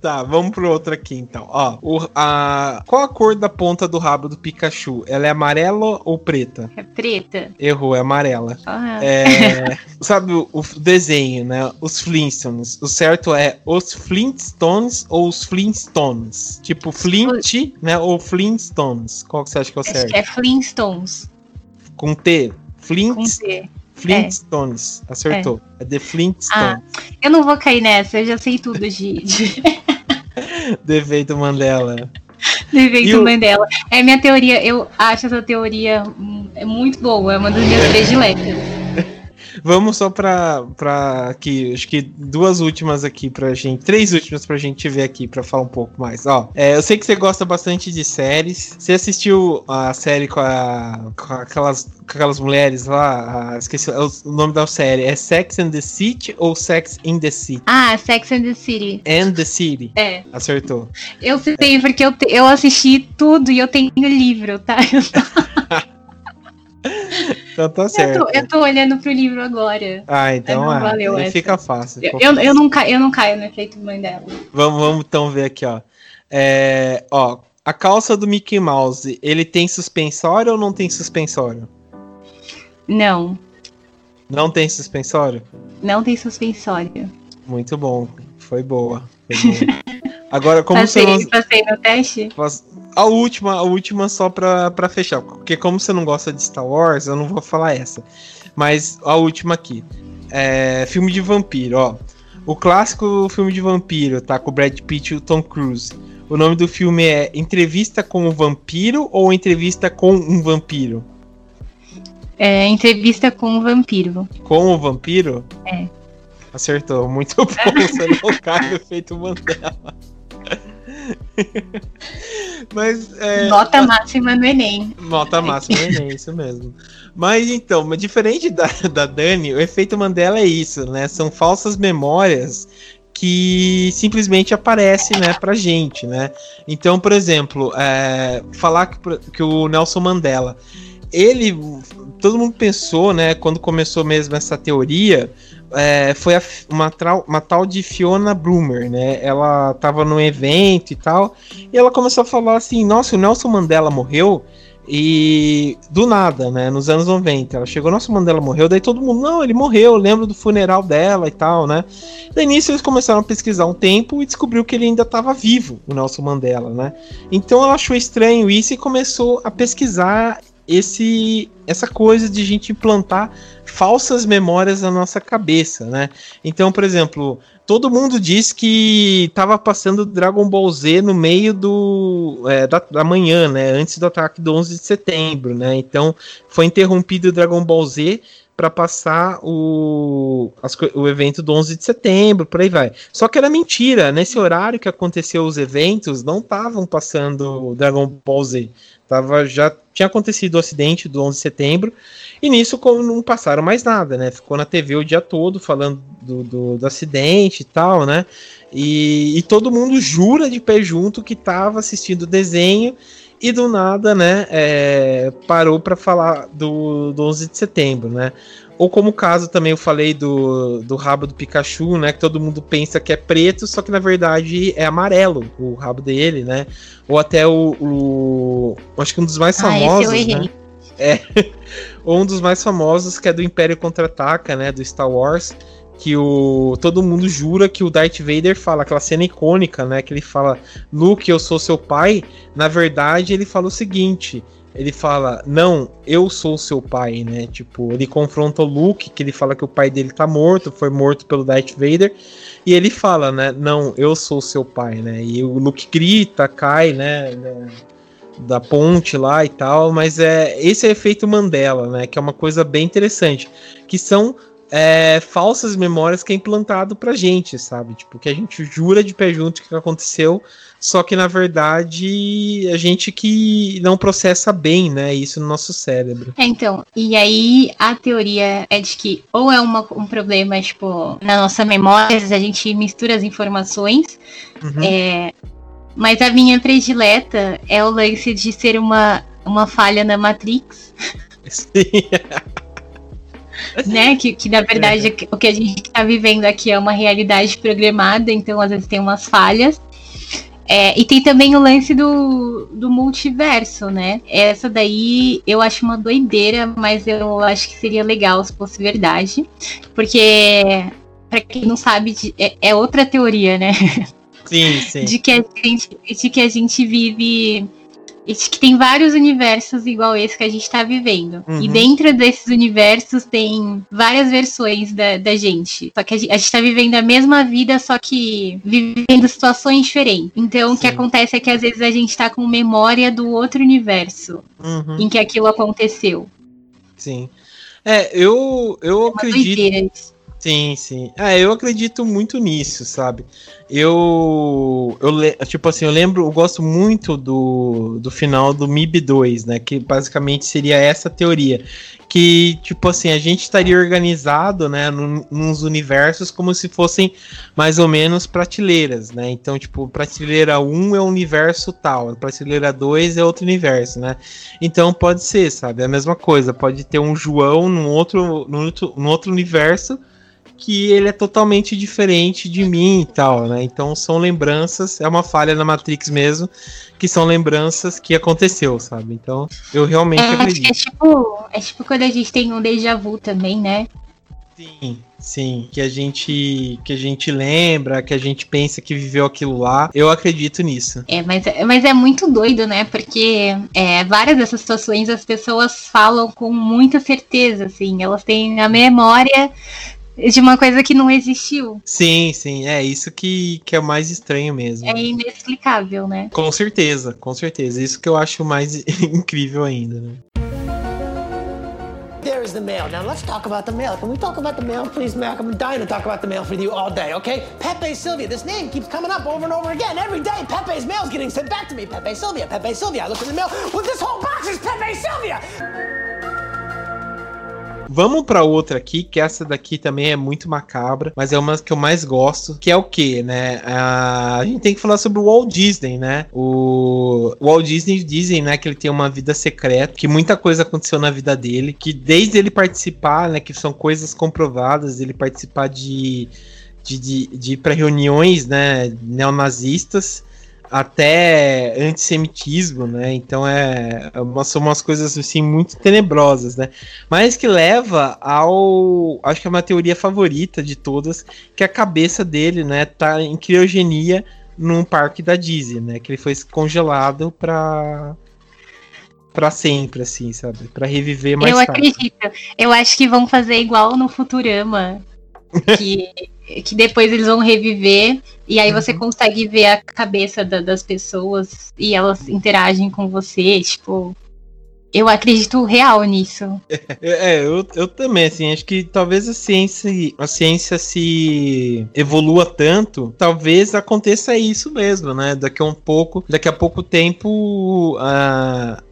Speaker 1: Tá, vamos pro outro aqui então. Ó, o- a, qual a cor da ponta do rabo do Pikachu? Ela é amarela ou preta?
Speaker 2: É preta.
Speaker 1: Errou, é amarela.
Speaker 2: Ah,
Speaker 1: É, sabe o, o desenho, né? Os Flintstones. O certo é os Flintstones ou os Flintstones? Tipo Flint, né? Ou Flintstones. Qual que você acha que é o
Speaker 2: acho
Speaker 1: certo?
Speaker 2: que é Flintstones.
Speaker 1: Com T. Flint,
Speaker 2: Com T.
Speaker 1: Flintstones. Acertou. É, The Flintstones.
Speaker 2: Ah. Eu não vou cair nessa, eu já sei tudo de, de *laughs*
Speaker 1: Defeito Mandela.
Speaker 2: do efeito
Speaker 1: E o-
Speaker 2: Mandela. É minha teoria, eu acho essa teoria hum, é muito boa, é uma das minhas prediletas.
Speaker 1: Vamos só pra, pra aqui, acho que duas últimas aqui pra gente, três últimas pra gente ver aqui pra falar um pouco mais. Ó, é, eu sei que você gosta bastante de séries. Você assistiu a série com, a, com aquelas, com aquelas mulheres lá? a- esqueci o o nome da série. É Sex and the City ou Sex in the City?
Speaker 2: Ah, Sex and the City.
Speaker 1: And the City.
Speaker 2: É,
Speaker 1: Acertou.
Speaker 2: eu sei porque eu, eu assisti tudo e eu tenho livro, tá? *laughs*
Speaker 1: Então tá
Speaker 2: Eu
Speaker 1: certo.
Speaker 2: tô, eu tô olhando pro livro agora.
Speaker 1: Ah, então
Speaker 2: não
Speaker 1: ah,
Speaker 2: valeu essa.
Speaker 1: fica fácil.
Speaker 2: Eu, eu, eu não caio, eu não caio no efeito Mandela.
Speaker 1: Vamos, vamos então ver aqui, ó. É, ó, a calça do Mickey Mouse, ele tem suspensório ou não tem suspensório?
Speaker 2: Não,
Speaker 1: Não tem suspensório?
Speaker 2: não tem suspensório.
Speaker 1: Muito bom. Foi boa. Foi boa. *laughs* Agora, como você
Speaker 2: Passei,
Speaker 1: não.
Speaker 2: passei no teste?
Speaker 1: A última, a última só pra, pra fechar. Porque como você não gosta de Star Wars, eu não vou falar essa. Mas a última aqui. É, filme de vampiro, ó. O clássico filme de vampiro, tá? Com o Brad Pitt e o Tom Cruise. O nome do filme é Entrevista com o Vampiro ou Entrevista com um Vampiro?
Speaker 2: É, entrevista com um vampiro.
Speaker 1: Com o Vampiro?
Speaker 2: É.
Speaker 1: Acertou, muito *laughs* bom. Você não cai no efeito Mandela. *laughs* Mas é,
Speaker 2: Nota máxima no Enem.
Speaker 1: Nota máxima, é isso mesmo. Mas então, mas diferente da, da Dani, o efeito Mandela é isso, né? São falsas memórias que simplesmente aparece, né, pra gente, né? Então, por exemplo, é, falar que, que o Nelson Mandela, ele, todo mundo pensou, né, quando começou mesmo essa teoria, é, foi a, uma, uma, tal de Fiona Bloomer, né? Ela tava num evento e tal, e ela começou a falar assim: Nossa, o Nelson Mandela morreu. E do nada, né? Nos anos 90, ela chegou, nossa, Mandela morreu. Daí todo mundo, não, ele morreu, lembro do funeral dela e tal, né? Daí nisso eles começaram a pesquisar um tempo e descobriu que ele ainda estava vivo, o Nelson Mandela, né? Então ela achou estranho isso e começou a pesquisar esse essa coisa de a gente implantar falsas memórias na nossa cabeça, né? Então, por exemplo, todo mundo diz que estava passando Dragon Ball Z no meio do é, da, da, manhã, né? Antes do ataque do 11 de setembro, né? Então, foi interrompido o Dragon Ball Z para passar o, as, o evento do 11 de setembro, por aí vai. Só que era mentira, nesse horário que aconteceu os eventos, não estavam passando Dragon Ball Z. Tava, já tinha acontecido o acidente do 11 de setembro, e nisso como não passaram mais nada, né? Ficou na TV o dia todo falando do, do, do acidente e tal, né? E, e, todo mundo jura de pé junto que estava assistindo o desenho e do nada, né, é, parou para falar do, do 11 de setembro, né? Ou como o caso também eu falei do, do rabo do Pikachu, né? Que todo mundo pensa que é preto, só que na verdade é amarelo o rabo dele, né? Ou até o. o acho que um dos mais famosos. Ah, eu errei. Né? É. *laughs* Ou um dos mais famosos que é do Império Contra-Ataca, né? Do Star Wars. Que o todo mundo jura que o Darth Vader fala, aquela cena icônica, né? Que ele fala, Luke, eu sou seu pai. Na verdade, ele fala o seguinte: ele fala, não, eu sou seu pai, né? Tipo, ele confronta o Luke, que ele fala que o pai dele tá morto, foi morto pelo Darth Vader, e ele fala, né, não, eu sou seu pai, né? E o Luke grita, cai, né, da ponte lá e tal, mas é esse é o efeito Mandela, né? Que é uma coisa bem interessante, que são é, falsas memórias que é implantado pra gente, sabe? Tipo, que a gente jura de pé junto que aconteceu, só que na verdade a gente que não processa bem, né, isso no nosso cérebro.
Speaker 2: É, então, e aí a teoria é de que ou é uma, um problema, tipo, na nossa memória, a gente mistura as informações, uhum. é, mas a minha predileta é o lance de ser uma, uma falha na Matrix. *laughs* Sim. *laughs* né? Que, que na verdade é. o que a gente está vivendo aqui é uma realidade programada, então às vezes tem umas falhas. É, e tem também o lance do, do multiverso, né? Essa daí eu acho uma doideira, mas eu acho que seria legal se fosse verdade. Porque, para quem não sabe, é, é, outra teoria, né?
Speaker 1: Sim, sim. *laughs*
Speaker 2: De que a gente, de que a gente vive que tem vários universos igual esse que a gente tá vivendo. Uhum. E dentro desses universos tem várias versões da, da gente. Só que a gente, a gente tá vivendo a mesma vida, só que vivendo situações diferentes. Então, Sim. o que acontece é que às vezes a gente tá com memória do outro universo uhum. em que aquilo aconteceu.
Speaker 1: Sim. É, eu, eu é acredito. Sim, sim. É, eu acredito muito nisso, sabe? Eu, eu tipo assim, eu lembro, eu gosto muito do, do final do MIB 2, né? Que basicamente seria essa teoria. Que, tipo assim, a gente estaria organizado, né, nos universos como se fossem mais ou menos prateleiras, né? Então, tipo, prateleira 1 é um universo tal, prateleira 2 é outro universo, né? Então pode ser, sabe? É a mesma coisa, pode ter um João num outro, num outro, num outro universo que ele é totalmente diferente de mim e tal, né? Então são lembranças, é uma falha na Matrix mesmo, que são lembranças que aconteceu, sabe? Então eu realmente é, acredito.
Speaker 2: É tipo, é tipo quando a gente tem um déjà vu também, né?
Speaker 1: Sim, sim, que a gente que a gente lembra, que a gente pensa que viveu aquilo lá. Eu acredito nisso.
Speaker 2: É, mas, mas é muito doido, né? Porque é, várias dessas situações as pessoas falam com muita certeza, assim, elas têm a memória de uma coisa que não existiu.
Speaker 1: Sim, sim, é isso que, que é o mais estranho mesmo.
Speaker 2: É inexplicável, né?
Speaker 1: Com certeza, com certeza. Isso que eu acho mais *laughs* incrível ainda, né?
Speaker 3: There is the mail. Now let's talk about the mail. Can we talk about the mail, please, Malcolm? I'm dying to talk about the mail with you all day, okay? Pepe Sylvia. This name keeps coming up over and over again. Every day, Pepe's mail's getting sent back to me. Pepe Sylvia, Pepe Sylvia. I look in the mail. Well, this whole box is Pepe Sylvia.
Speaker 1: Vamos para outra aqui, que essa daqui também é muito macabra, mas é uma que eu mais gosto, que é o que, né? A gente tem que falar sobre o Walt Disney, né? O, o Walt Disney dizem, né, que ele tem uma vida secreta, que muita coisa aconteceu na vida dele, que desde ele participar, né, que são coisas comprovadas, ele participar de de, de, de ir para reuniões né, neonazistas até antissemitismo, né? Então é, é são umas coisas assim muito tenebrosas, né? Mas que leva ao, acho que é uma teoria favorita de todas, que a cabeça dele, né, tá em criogenia num parque da Disney, né? Que ele foi congelado para para sempre, assim, sabe? Para reviver mais
Speaker 2: Eu
Speaker 1: tarde.
Speaker 2: acredito. Eu acho que vão fazer igual no Futurama, *laughs* que que depois eles vão reviver e aí uhum. você consegue ver a cabeça da, das pessoas e elas interagem com você, tipo. Eu acredito real nisso.
Speaker 1: É, eu, eu também, assim, acho que talvez a ciência, a ciência se evolua tanto, talvez aconteça isso mesmo, né? Daqui a um pouco, daqui a pouco tempo, uh,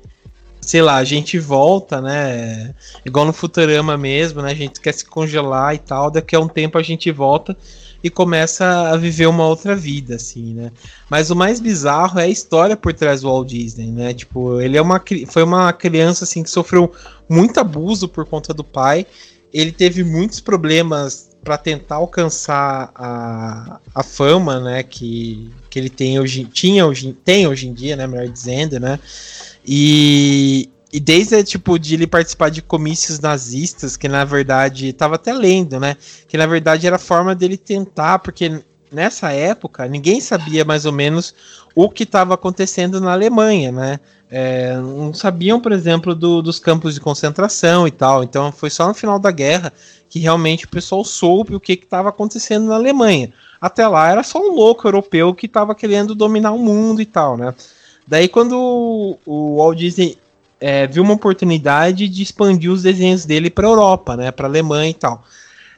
Speaker 1: sei lá, a gente volta, né? Igual no Futurama mesmo, né? A gente quer se congelar e tal, daqui a um tempo a gente volta e começa a viver uma outra vida, assim, né? Mas o mais bizarro é a história por trás do Walt Disney, né? Tipo, ele é uma, foi uma criança, assim, que sofreu muito abuso por conta do pai. Ele teve muitos problemas para tentar alcançar a, a fama, né? Que, que ele tem hoje, tinha hoje, tem hoje em dia, né? Melhor dizendo, né? E, e desde, tipo, de ele participar de comícios nazistas, que na verdade, tava até lendo, né? Que na verdade era forma dele tentar, porque nessa época ninguém sabia mais ou menos o que estava acontecendo na Alemanha, né? É, não sabiam, por exemplo, do, dos campos de concentração e tal. Então foi só no final da guerra que realmente o pessoal soube o que estava acontecendo na Alemanha. Até lá era só um louco europeu que estava querendo dominar o mundo e tal, né? Daí quando o Walt Disney é, viu uma oportunidade de expandir os desenhos dele para Europa, né, para Alemanha e tal,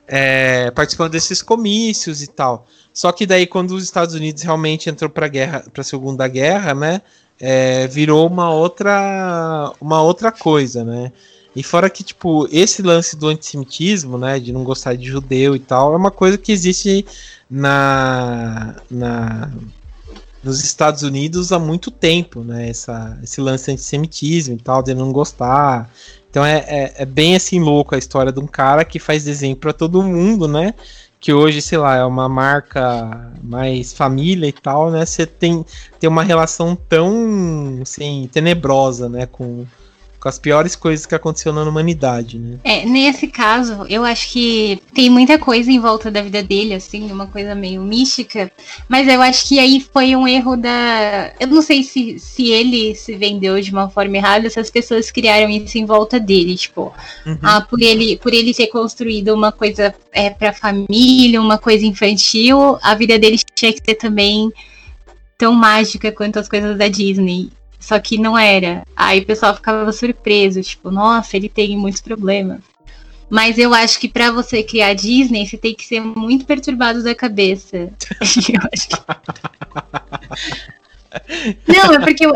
Speaker 1: é, participando desses comícios e tal. Só que daí quando os Estados Unidos realmente entrou para guerra, para a Segunda Guerra, né, é, virou uma outra, uma outra coisa, né. E fora que, tipo, esse lance do antissemitismo, né, de não gostar de judeu e tal, é uma coisa que existe na, na nos Estados Unidos há muito tempo, né? Essa, esse lance antissemitismo e tal, de não gostar. Então é, é, é, bem assim louco a história de um cara que faz desenho para todo mundo, né? Que hoje, sei lá, é uma marca mais família e tal, né? Você tem, tem uma relação tão assim, tenebrosa, né? Com, com as piores coisas que aconteceu na humanidade, né?
Speaker 2: É, nesse caso, eu acho que tem muita coisa em volta da vida dele, assim, uma coisa meio mística, mas eu acho que aí foi um erro da. Eu não sei se, se ele se vendeu de uma forma errada, se as pessoas criaram isso em volta dele, tipo, uhum. ah, por ele, por ele ter construído uma coisa é, pra família, uma coisa infantil, a vida dele tinha que ser também tão mágica quanto as coisas da Disney. Só que não era. Aí o pessoal ficava surpreso, tipo, nossa, ele tem muitos problemas. Mas eu acho que para você criar Disney, você tem que ser muito perturbado da cabeça. *laughs* eu acho que... *laughs* Não, é porque,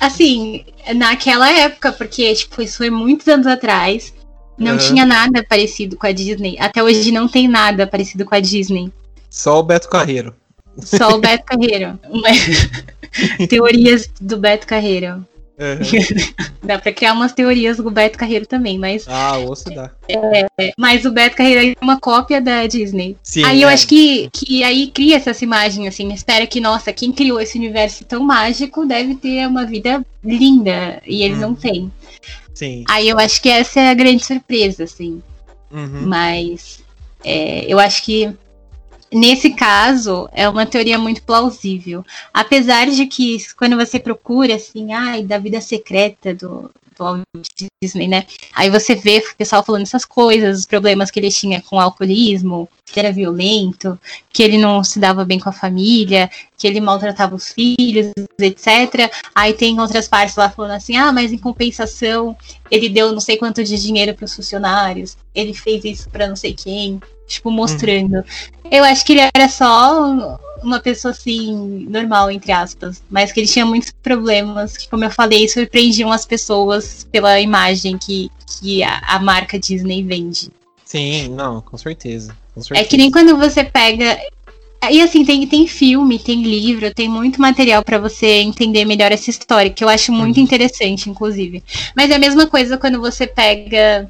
Speaker 2: assim, naquela época, porque, tipo, isso foi muitos anos atrás, não uhum. tinha nada parecido com a Disney. Até hoje não tem nada parecido com a Disney.
Speaker 1: Só o Beto Carreiro.
Speaker 2: Só o Beto Carreiro. *laughs* *laughs* teorias do Beto Carreiro. Uhum. *laughs* dá pra criar umas teorias do Beto Carreiro também, mas.
Speaker 1: Ah, ouço dá.
Speaker 2: É, mas o Beto Carreiro é uma cópia da Disney. Sim, aí eu é. acho que, que aí cria essa imagem, assim, espera que, nossa, quem criou esse universo tão mágico deve ter uma vida linda. E ele hum. não tem. Sim. Aí eu acho que essa é a grande surpresa, assim. Uhum. Mas é, eu acho que Nesse caso, é uma teoria muito plausível. Apesar de que, quando você procura, assim, ai, da vida secreta do, do Walt Disney, né? Aí você vê o pessoal falando essas coisas, os problemas que ele tinha com o alcoolismo, que era violento, que ele não se dava bem com a família, que ele maltratava os filhos, etc. Aí tem outras partes lá falando assim: ah, mas em compensação, ele deu não sei quanto de dinheiro para os funcionários, ele fez isso para não sei quem tipo, mostrando. Uhum. Eu acho que ele era só uma pessoa assim, normal, entre aspas, mas que ele tinha muitos problemas, que, como eu falei, surpreendiam as pessoas pela imagem que, que a, a marca Disney vende.
Speaker 1: Sim, não, com certeza, com certeza.
Speaker 2: É que nem quando você pega. E assim, tem, tem filme, tem livro, tem muito material para você entender melhor essa história, que eu acho muito uhum. interessante, inclusive. Mas é a mesma coisa quando você pega.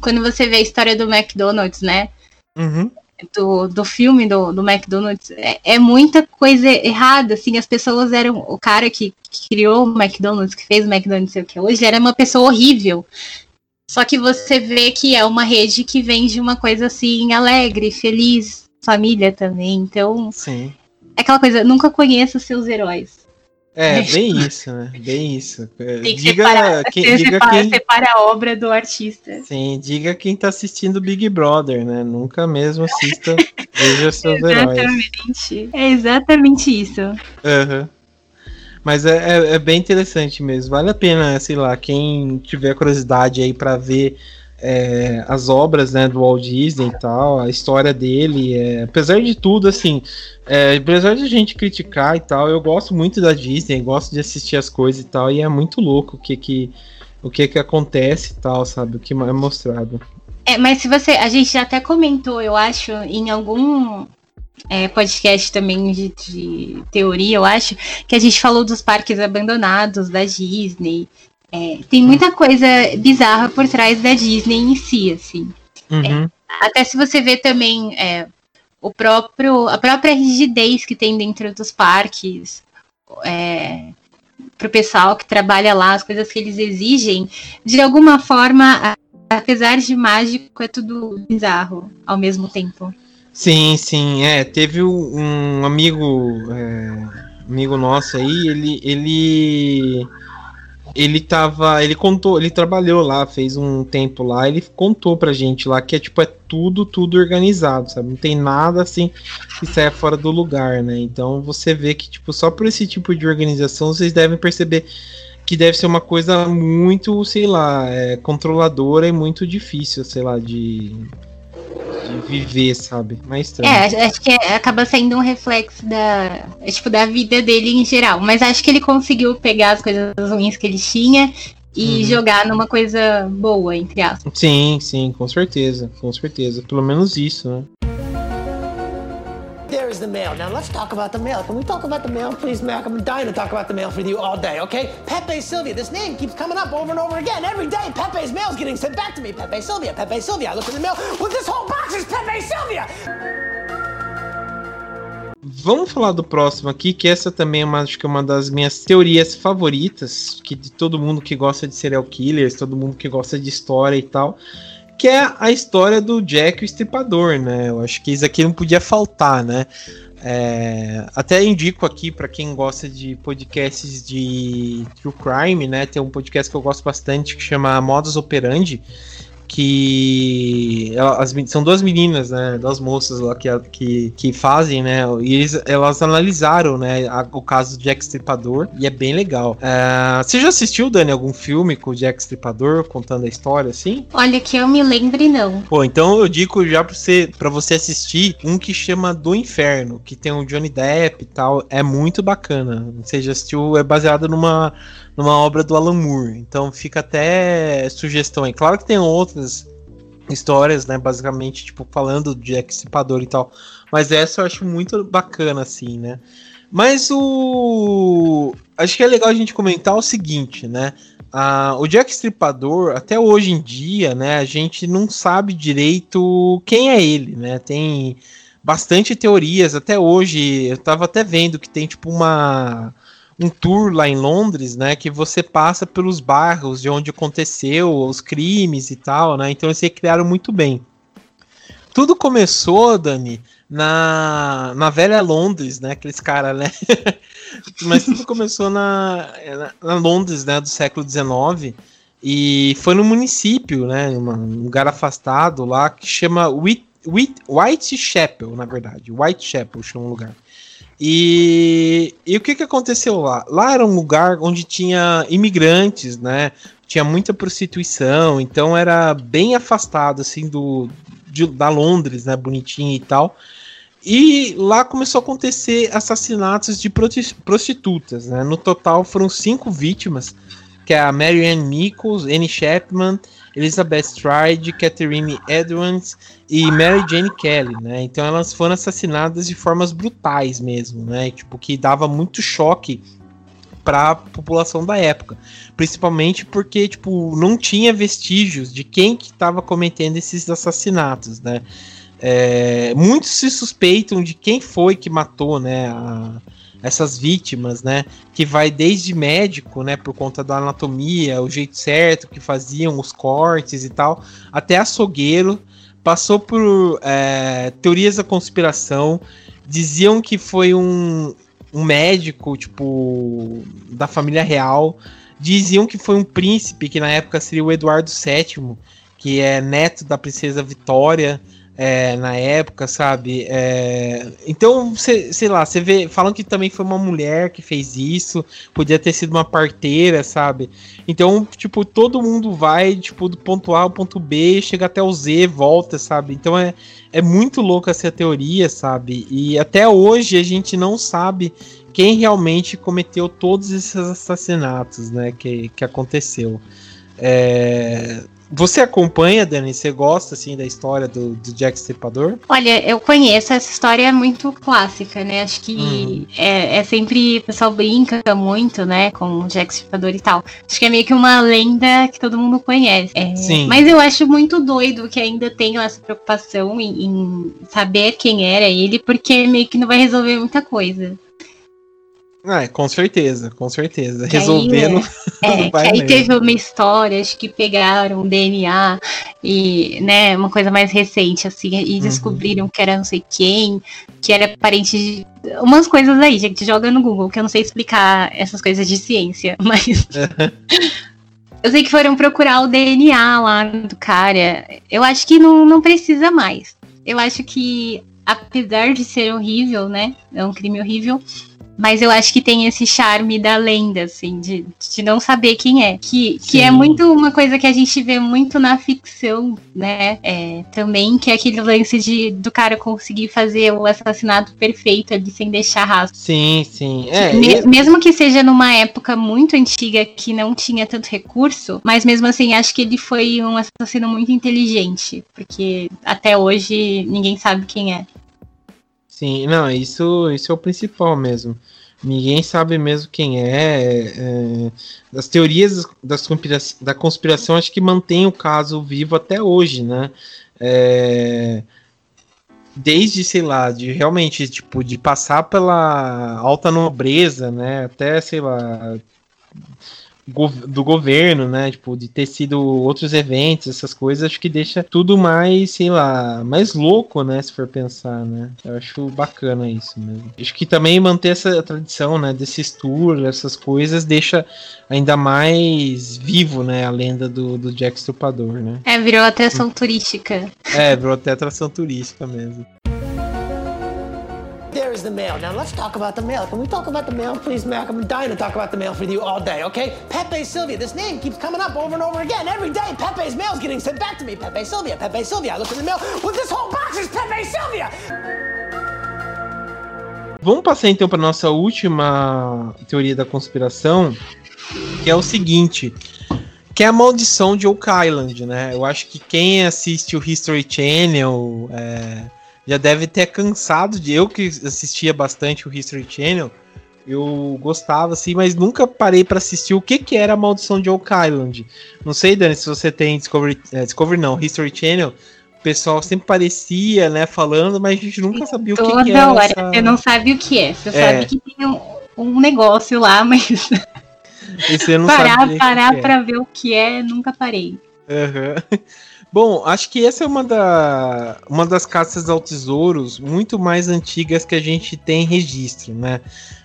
Speaker 2: Quando você vê a história do McDonald's, né?
Speaker 1: Uhum
Speaker 2: do, do filme do, do McDonald's é, é, muita coisa errada, assim, as pessoas eram, o cara que, que, criou o McDonald's, que fez o McDonald's sei o que hoje, era uma pessoa horrível. Só que você vê que é uma rede que vende uma coisa assim, alegre, feliz, família também, então...
Speaker 1: Sim.
Speaker 2: É aquela coisa, nunca conheça seus heróis.
Speaker 1: É, bem isso, né? Bem isso.
Speaker 2: Tem que diga separar, quem, diga separa, quem... separa a obra do artista.
Speaker 1: Sim, diga quem tá assistindo Big Brother, né? Nunca mesmo assista *laughs* Veja seus
Speaker 2: exatamente. heróis. É exatamente isso.
Speaker 1: Uhum. Mas é, é, é, bem interessante mesmo. Vale a pena, sei lá, quem tiver curiosidade aí para ver é, as obras né, do Walt Disney e tal, a história dele. É, apesar de tudo, assim, é, apesar de a gente criticar e tal, eu gosto muito da Disney, gosto de assistir as coisas e tal, e é muito louco o que que, o que, que acontece e tal, sabe? O que é mostrado.
Speaker 2: É, mas se você. A gente até comentou, eu acho, em algum é, podcast também de, de, teoria, eu acho, que a gente falou dos parques abandonados da Disney. É, tem muita coisa bizarra por trás da Disney em si, assim.
Speaker 1: Uhum. É,
Speaker 2: até se você vê também é, o próprio, a própria rigidez que tem dentro dos parques, é, para o pessoal que trabalha lá, as coisas que eles exigem, de alguma forma, apesar de mágico, é tudo bizarro ao mesmo tempo.
Speaker 1: Sim, sim, é. Teve um amigo, é, amigo nosso aí, ele, ele ele tava. Ele contou, ele trabalhou lá, fez um tempo lá, ele contou pra gente lá que é tipo, é tudo, tudo organizado, sabe? Não tem nada assim que saia fora do lugar, né? Então você vê que, tipo, só por esse tipo de organização vocês devem perceber que deve ser uma coisa muito, sei lá, é, controladora e muito difícil, sei lá, de de viver, sabe? Mais estranho.
Speaker 2: É, acho que é, acaba sendo um reflexo da, é, tipo, da vida dele em geral. Mas acho que ele conseguiu pegar as coisas ruins que ele tinha e uhum. jogar numa coisa boa, entre aspas.
Speaker 1: Sim, sim, com certeza, com certeza. Pelo menos isso, né?
Speaker 3: The mail. Now let's talk about the mail. Can we talk about the mail, please, Mac? I'm dying to talk about the mail with you all day, okay? Pepe Sylvia. This name keeps coming up over and over again. Every day, Pepe's mail's getting sent back to me. Pepe Pepe. I look in the mail. Well, this whole box is Pepe!
Speaker 1: Vamos falar do próximo aqui, que essa também é uma, acho que é uma das minhas teorias favoritas, que de todo mundo que gosta de serial killers, todo mundo que gosta de história e tal que é a história do Jack o Estripador, né? Eu acho que isso aqui não podia faltar, né? É, até indico aqui para quem gosta de podcasts de true crime, né? Tem um podcast que eu gosto bastante que chama Modus Operandi, que são duas meninas, né, duas moças lá que, que, que fazem, né, e eles, elas analisaram, né, a, o caso do Jack Stripador e é bem legal. Uh, você já assistiu, Dani, algum filme com o Jack Stripador contando a história, assim?
Speaker 2: Olha, que eu me lembre não.
Speaker 1: Pô, então eu digo já pra você, pra você assistir um que chama Do Inferno, que tem o Johnny Depp e tal, é muito bacana. Você já assistiu, é baseado numa numa obra do Alan Moore. Então fica até sugestão aí. Claro que tem outras histórias, né? Basicamente, tipo, falando de Jack Stripador e tal. Mas essa eu acho muito bacana, assim, né? Mas o. Acho que é legal a gente comentar o seguinte, né? Ah, o Jack Stripador, até hoje em dia, né? A gente não sabe direito quem é ele, né? Tem bastante teorias. Até hoje, eu tava até vendo que tem, tipo, uma um tour lá em Londres, né, que você passa pelos bairros de onde aconteceu os crimes e tal, né? Então eles criaram muito bem. Tudo começou, Dani, na, na velha Londres, né? Aqueles caras, né? *laughs* Mas tudo começou na, na, Londres, né? Do século XIX. E foi no município, né? Um lugar afastado lá que chama Whit, Whit, Whitechapel, na verdade. Whitechapel chama o lugar. E, e o que, que aconteceu lá? Lá era um lugar onde tinha imigrantes, né? Tinha muita prostituição, então era bem afastado assim do de, da Londres, né? Bonitinho e tal. E lá começou a acontecer assassinatos de prostitutas. Né? No total foram cinco vítimas, que é a Marianne Nichols, Annie Chapman, Elizabeth Stride, Catherine Edwards e Mary Jane Kelly, né? Então elas foram assassinadas de formas brutais mesmo, né? Tipo, que dava muito choque para a população da época, principalmente porque tipo não tinha vestígios de quem que estava cometendo esses assassinatos, né? É, muitos se suspeitam de quem foi que matou, né? A, essas vítimas, né? Que vai desde médico, né? Por conta da anatomia, o jeito certo que faziam os cortes e tal, até açougueiro, passou por é, teorias da conspiração, diziam que foi um, um médico, tipo, da família real, diziam que foi um príncipe, que na época seria o Eduardo VII, que é neto da princesa Vitória, é, na época, sabe? É, então, cê, sei lá, você vê, falam que também foi uma mulher que fez isso, podia ter sido uma parteira, sabe? Então, tipo, todo mundo vai, tipo, do ponto A ao ponto B, chega até o Z, volta, sabe? Então é, é muito louca essa teoria, sabe? E até hoje a gente não sabe quem realmente cometeu todos esses assassinatos, né, que, que aconteceu. É, você acompanha, Dani? Você gosta assim da história do, do Jack Stripador?
Speaker 2: Olha, eu conheço essa história é muito clássica, né? Acho que uhum. é, é, sempre o pessoal brinca muito, né, com o Jack Stripador e tal. Acho que é meio que uma lenda que todo mundo conhece. É, Sim. Mas eu acho muito doido que ainda tenham essa preocupação em, em saber quem era ele, porque meio que não vai resolver muita coisa.
Speaker 1: Ah, com certeza, com certeza. Que Resolvendo.
Speaker 2: Aí, é, *laughs* que aí teve uma história, acho que pegaram DNA e, né, uma coisa mais recente, assim, e uhum. descobriram que era não sei quem, que era parente de. Umas coisas aí, gente, joga no Google, que eu não sei explicar essas coisas de ciência, *laughs* mas. *laughs* eu sei que foram procurar o DNA lá do cara. Eu acho que não, não precisa mais. Eu acho que, apesar de ser horrível, né? É um crime horrível mas eu acho que tem esse charme da lenda, assim, de, de não saber quem é. Que, que é muito uma coisa que a gente vê muito na ficção, né? É, também, que é aquele lance de, do cara conseguir fazer o assassinato perfeito ali sem deixar rastro.
Speaker 1: Sim, sim. É,
Speaker 2: Me, Mesmo que seja numa época muito antiga que não tinha tanto recurso, mas mesmo assim, acho que ele foi um assassino muito inteligente, porque até hoje ninguém sabe quem é.
Speaker 1: Sim, não, isso, isso é o principal mesmo. Ninguém sabe mesmo quem é. é as teorias das conspira da conspiração acho que mantém o caso vivo até hoje, né? É, desde, sei lá, de realmente, tipo, de passar pela alta nobreza, né? Até, sei lá, do governo, né? Tipo, de ter sido outros eventos, essas coisas, acho que deixa tudo mais, sei lá, mais louco, né? Se for pensar, né? Eu acho bacana isso mesmo. Acho que também manter essa tradição, né? Desses tours, essas coisas, deixa ainda mais vivo, né? A lenda do, do Jack Strupador, né?
Speaker 2: É, virou atração turística.
Speaker 1: É, virou até atração turística mesmo.
Speaker 3: There is the mail. Now let's talk about the mail. Can we talk about the mail, please, Mac? I'm dying to talk about the mail you all day, okay? Pepe Sylvia. This name keeps coming up over and over again. Every day, Pepe's getting sent back to me. Pepe Sylvia, Pepe Sylvia. I look in the mail. Well, this whole box is Pepe Sylvia.
Speaker 1: Vamos passar então para nossa última teoria da conspiração, que é o seguinte que é a maldição de Oak Island, né? Eu acho que quem assiste o History Channel, é, já deve ter cansado de. Eu que assistia bastante o History Channel, eu gostava assim, mas nunca parei para assistir o que que era a maldição de Oak Island. Não sei, Dani, se você tem Discovery, é, Discovery não, History Channel. O pessoal sempre parecia, né, falando, mas a gente nunca sabia Toda o que, que era.
Speaker 2: Toda hora, essa... você não sabe o que é. Você é. sabe que tem um, um negócio lá, mas.
Speaker 1: você não *laughs*
Speaker 2: parar, sabe parar é. para ver o que é, nunca parei.
Speaker 1: Uhum. Bom, acho que essa é uma, da, uma das caças ao tesouros muito mais antigas que a gente tem registro, né?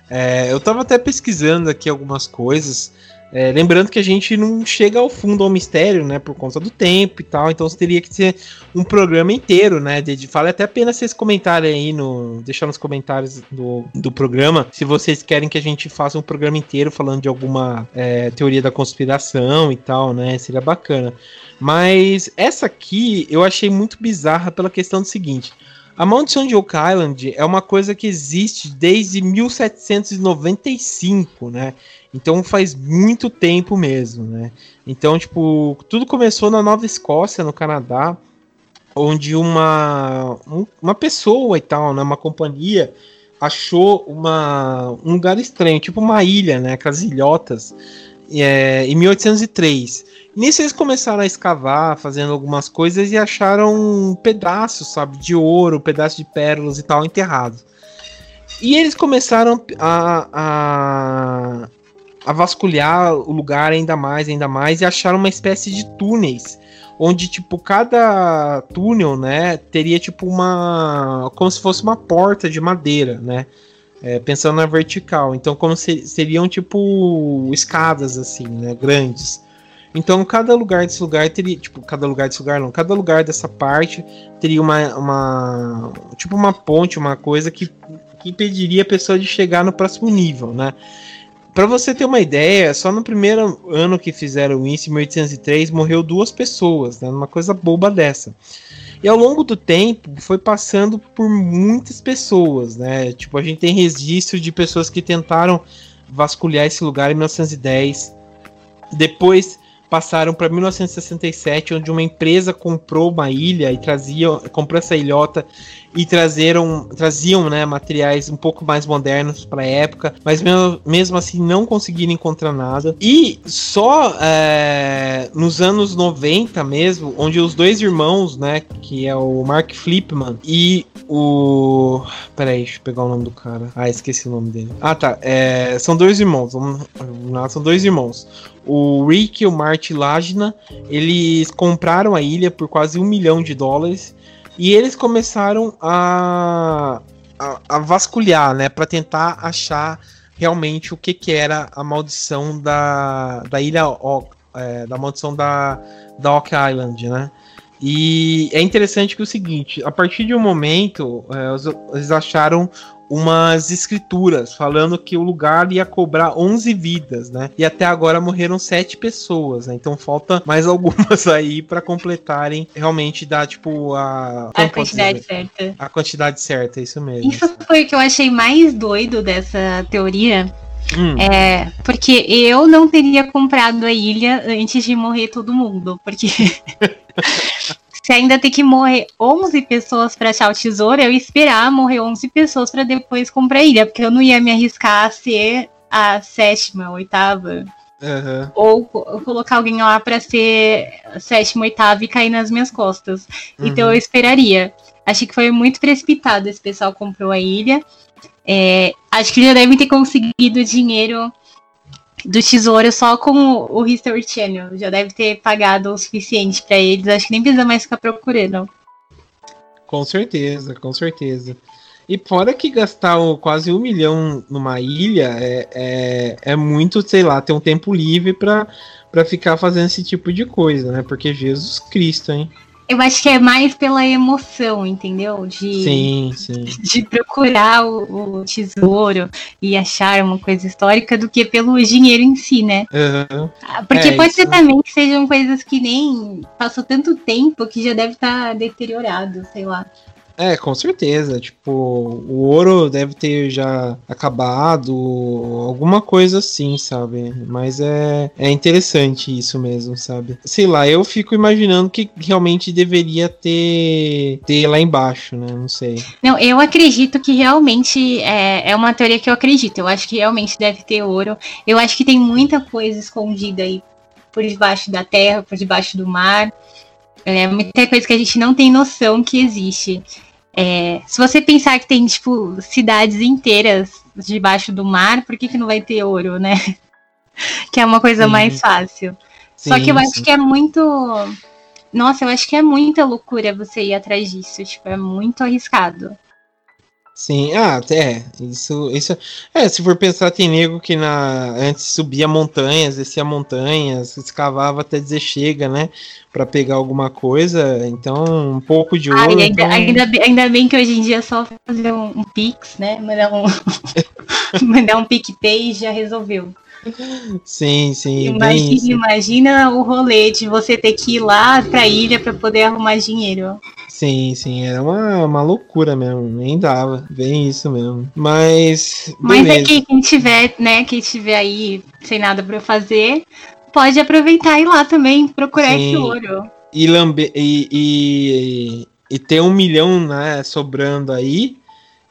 Speaker 1: É, eu estava até pesquisando aqui algumas coisas. É, lembrando que a gente não chega ao fundo ao mistério, né? Por conta do tempo e tal. Então teria que ser um programa inteiro, né? De, vale até a pena vocês comentarem aí no. Deixar nos comentários do, do programa se vocês querem que a gente faça um programa inteiro falando de alguma é, teoria da conspiração e tal, né? Seria bacana. Mas essa aqui eu achei muito bizarra pela questão do seguinte. A maldição de Oak Island é uma coisa que existe desde 1795, né? Então faz muito tempo mesmo, né? Então, tipo, tudo começou na Nova Escócia, no Canadá, onde uma, uma pessoa e tal, né, uma companhia, achou uma, um lugar estranho, tipo uma ilha, né? Aquelas ilhotas, é, em 1803. Nisso eles começaram a escavar, fazendo algumas coisas e acharam pedaços, sabe, de ouro, pedaços de pérolas e tal enterrados. E eles começaram a, a, a, vasculhar o lugar ainda mais, ainda mais, e acharam uma espécie de túneis, onde, tipo, cada túnel, né, teria, tipo, uma... como se fosse uma porta de madeira, né, é, pensando na vertical. Então, como se, seriam, tipo, escadas, assim, né, grandes. Então, cada lugar desse lugar teria, tipo, cada lugar desse lugar não, cada lugar dessa parte teria uma, uma tipo uma ponte, uma coisa que, que impediria a pessoa de chegar no próximo nível, né? Para você ter uma ideia, só no primeiro ano que fizeram isso, em 1803, morreu duas pessoas, né? Uma coisa boba dessa. E ao longo do tempo foi passando por muitas pessoas, né? Tipo, a gente tem registro de pessoas que tentaram vasculhar esse lugar em 1910. Depois passaram para 1967, onde uma empresa comprou uma ilha e trazia, comprou essa ilhota e trazeram, traziam né, materiais um pouco mais modernos para a época, mas mesmo, mesmo assim não conseguiram encontrar nada. E só é, nos anos 90 mesmo, onde os dois irmãos, né, que é o Mark Flipman e o. Peraí, deixa eu pegar o nome do cara. Ah, esqueci o nome dele. Ah, tá. É, são dois irmãos. Vamos lá, são dois irmãos. O Rick e o Marty Lagna, eles compraram a ilha por quase um milhão de dólares e eles começaram a, a, a vasculhar, né, para tentar achar realmente o que, que era a maldição da, da ilha, é, da maldição da, da Oak Island, né? E é interessante que é o seguinte, a partir de um momento, é, eles acharam umas escrituras falando que o lugar ia cobrar 11 vidas, né? E até agora morreram 7 pessoas, né? Então falta mais *laughs* algumas aí para completarem realmente dar tipo a
Speaker 2: a quantidade certa.
Speaker 1: A quantidade certa, isso mesmo.
Speaker 2: Isso foi o que eu achei mais doido dessa teoria. Hum. É, porque eu não teria comprado a ilha antes de morrer todo mundo, porque *laughs* se ainda tem que morrer 11 pessoas para achar o tesouro, eu ia esperar morrer 11 pessoas para depois comprar a ilha, porque eu não ia me arriscar a ser a sétima, oitava. Uhum. Ou colocar alguém lá para ser a sétima, oitava e cair nas minhas costas. Uhum. Então eu esperaria. Achei que foi muito precipitado esse pessoal comprou a ilha. É, acho que já devem ter conseguido dinheiro do Tesouro só com o, History Channel. Já deve ter pagado o suficiente para eles. Acho que nem precisa mais ficar procurando.
Speaker 1: Com certeza, com certeza. E fora que gastar quase um milhão numa ilha é, é, é muito, sei lá, ter um tempo livre para ficar fazendo esse tipo de coisa, né? Porque Jesus Cristo, hein?
Speaker 2: Eu acho que é mais pela emoção, entendeu? De,
Speaker 1: sim, sim.
Speaker 2: de procurar o, o, tesouro e achar uma coisa histórica do que pelo dinheiro em si, né? Uhum. Porque é, pode isso. ser também que sejam coisas que nem passou tanto tempo que já deve estar tá deteriorado, sei lá.
Speaker 1: É, com certeza. Tipo, o ouro deve ter já acabado, alguma coisa assim, sabe? Mas é, é interessante isso mesmo, sabe? Sei lá, eu fico imaginando que realmente deveria ter, ter lá embaixo, né? Não sei.
Speaker 2: Não, eu acredito que realmente é, é uma teoria que eu acredito. Eu acho que realmente deve ter ouro. Eu acho que tem muita coisa escondida aí por debaixo da terra, por debaixo do mar. É muita coisa que a gente não tem noção que existe. É, se você pensar que tem, tipo, cidades inteiras debaixo do mar, por que, que não vai ter ouro, né? *laughs* que é uma coisa sim. mais fácil. Sim, Só que eu sim. acho que é muito. Nossa, eu acho que é muita loucura você ir atrás disso. Tipo, é muito arriscado.
Speaker 1: Sim, ah, é, isso, isso, é, se for pensar, tem nego que na, antes subia montanhas, descia montanhas, escavava até dizer chega, né, para pegar alguma coisa, então um pouco de ouro.
Speaker 2: Ah, ainda,
Speaker 1: então...
Speaker 2: ainda, ainda, bem que hoje em dia é só fazer um, um pix, né, mandar um, *laughs* mandar um PicPay e já resolveu.
Speaker 1: Sim, sim.
Speaker 2: Imagina, imagina o rolê de você ter que ir lá pra ilha para poder arrumar dinheiro.
Speaker 1: Sim, sim, era uma, uma loucura mesmo, nem dava, bem isso mesmo. Mas.
Speaker 2: Mas é que quem tiver, né, quem tiver aí sem nada para fazer, pode aproveitar e ir lá também procurar sim. esse ouro.
Speaker 1: E, lambe e, e, e ter um milhão, né, sobrando aí,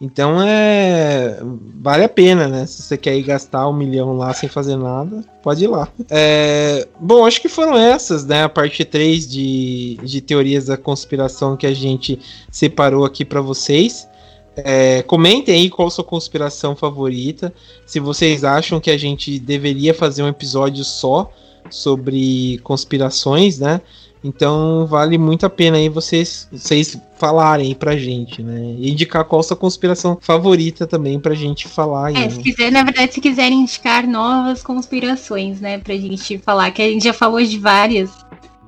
Speaker 1: então é. Vale a pena, né? Se você quer ir gastar um milhão lá sem fazer nada, pode ir lá. É, bom, acho que foram essas, né? A parte 3 de, de teorias da conspiração que a gente separou aqui para vocês. É, comentem aí qual sua conspiração favorita. Se vocês acham que a gente deveria fazer um episódio só sobre conspirações, né? Então vale muito a pena aí vocês, vocês falarem aí pra gente, né? E indicar qual sua conspiração favorita também pra gente falar aí.
Speaker 2: É, se quiser, na verdade, se quiserem indicar novas conspirações, né? Pra gente falar, que a gente já falou de várias.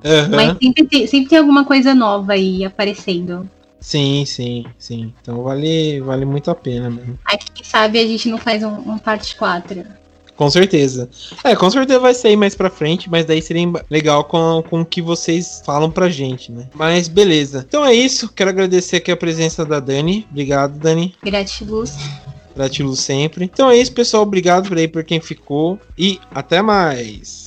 Speaker 2: Uhum. Mas sempre tem, sempre tem alguma coisa nova aí aparecendo.
Speaker 1: Sim, sim, sim. Então vale, vale muito a pena mesmo.
Speaker 2: Aí quem sabe a gente não faz um, um parte 4.
Speaker 1: Com certeza. É, com certeza vai sair mais pra frente, mas daí seria legal com, com o que vocês falam pra gente, né? Mas beleza. Então é isso. Quero agradecer aqui a presença da Dani. Obrigado, Dani.
Speaker 2: Gratiluz.
Speaker 1: Gratiluz sempre. Então é isso, pessoal. Obrigado por aí por quem ficou. E até mais.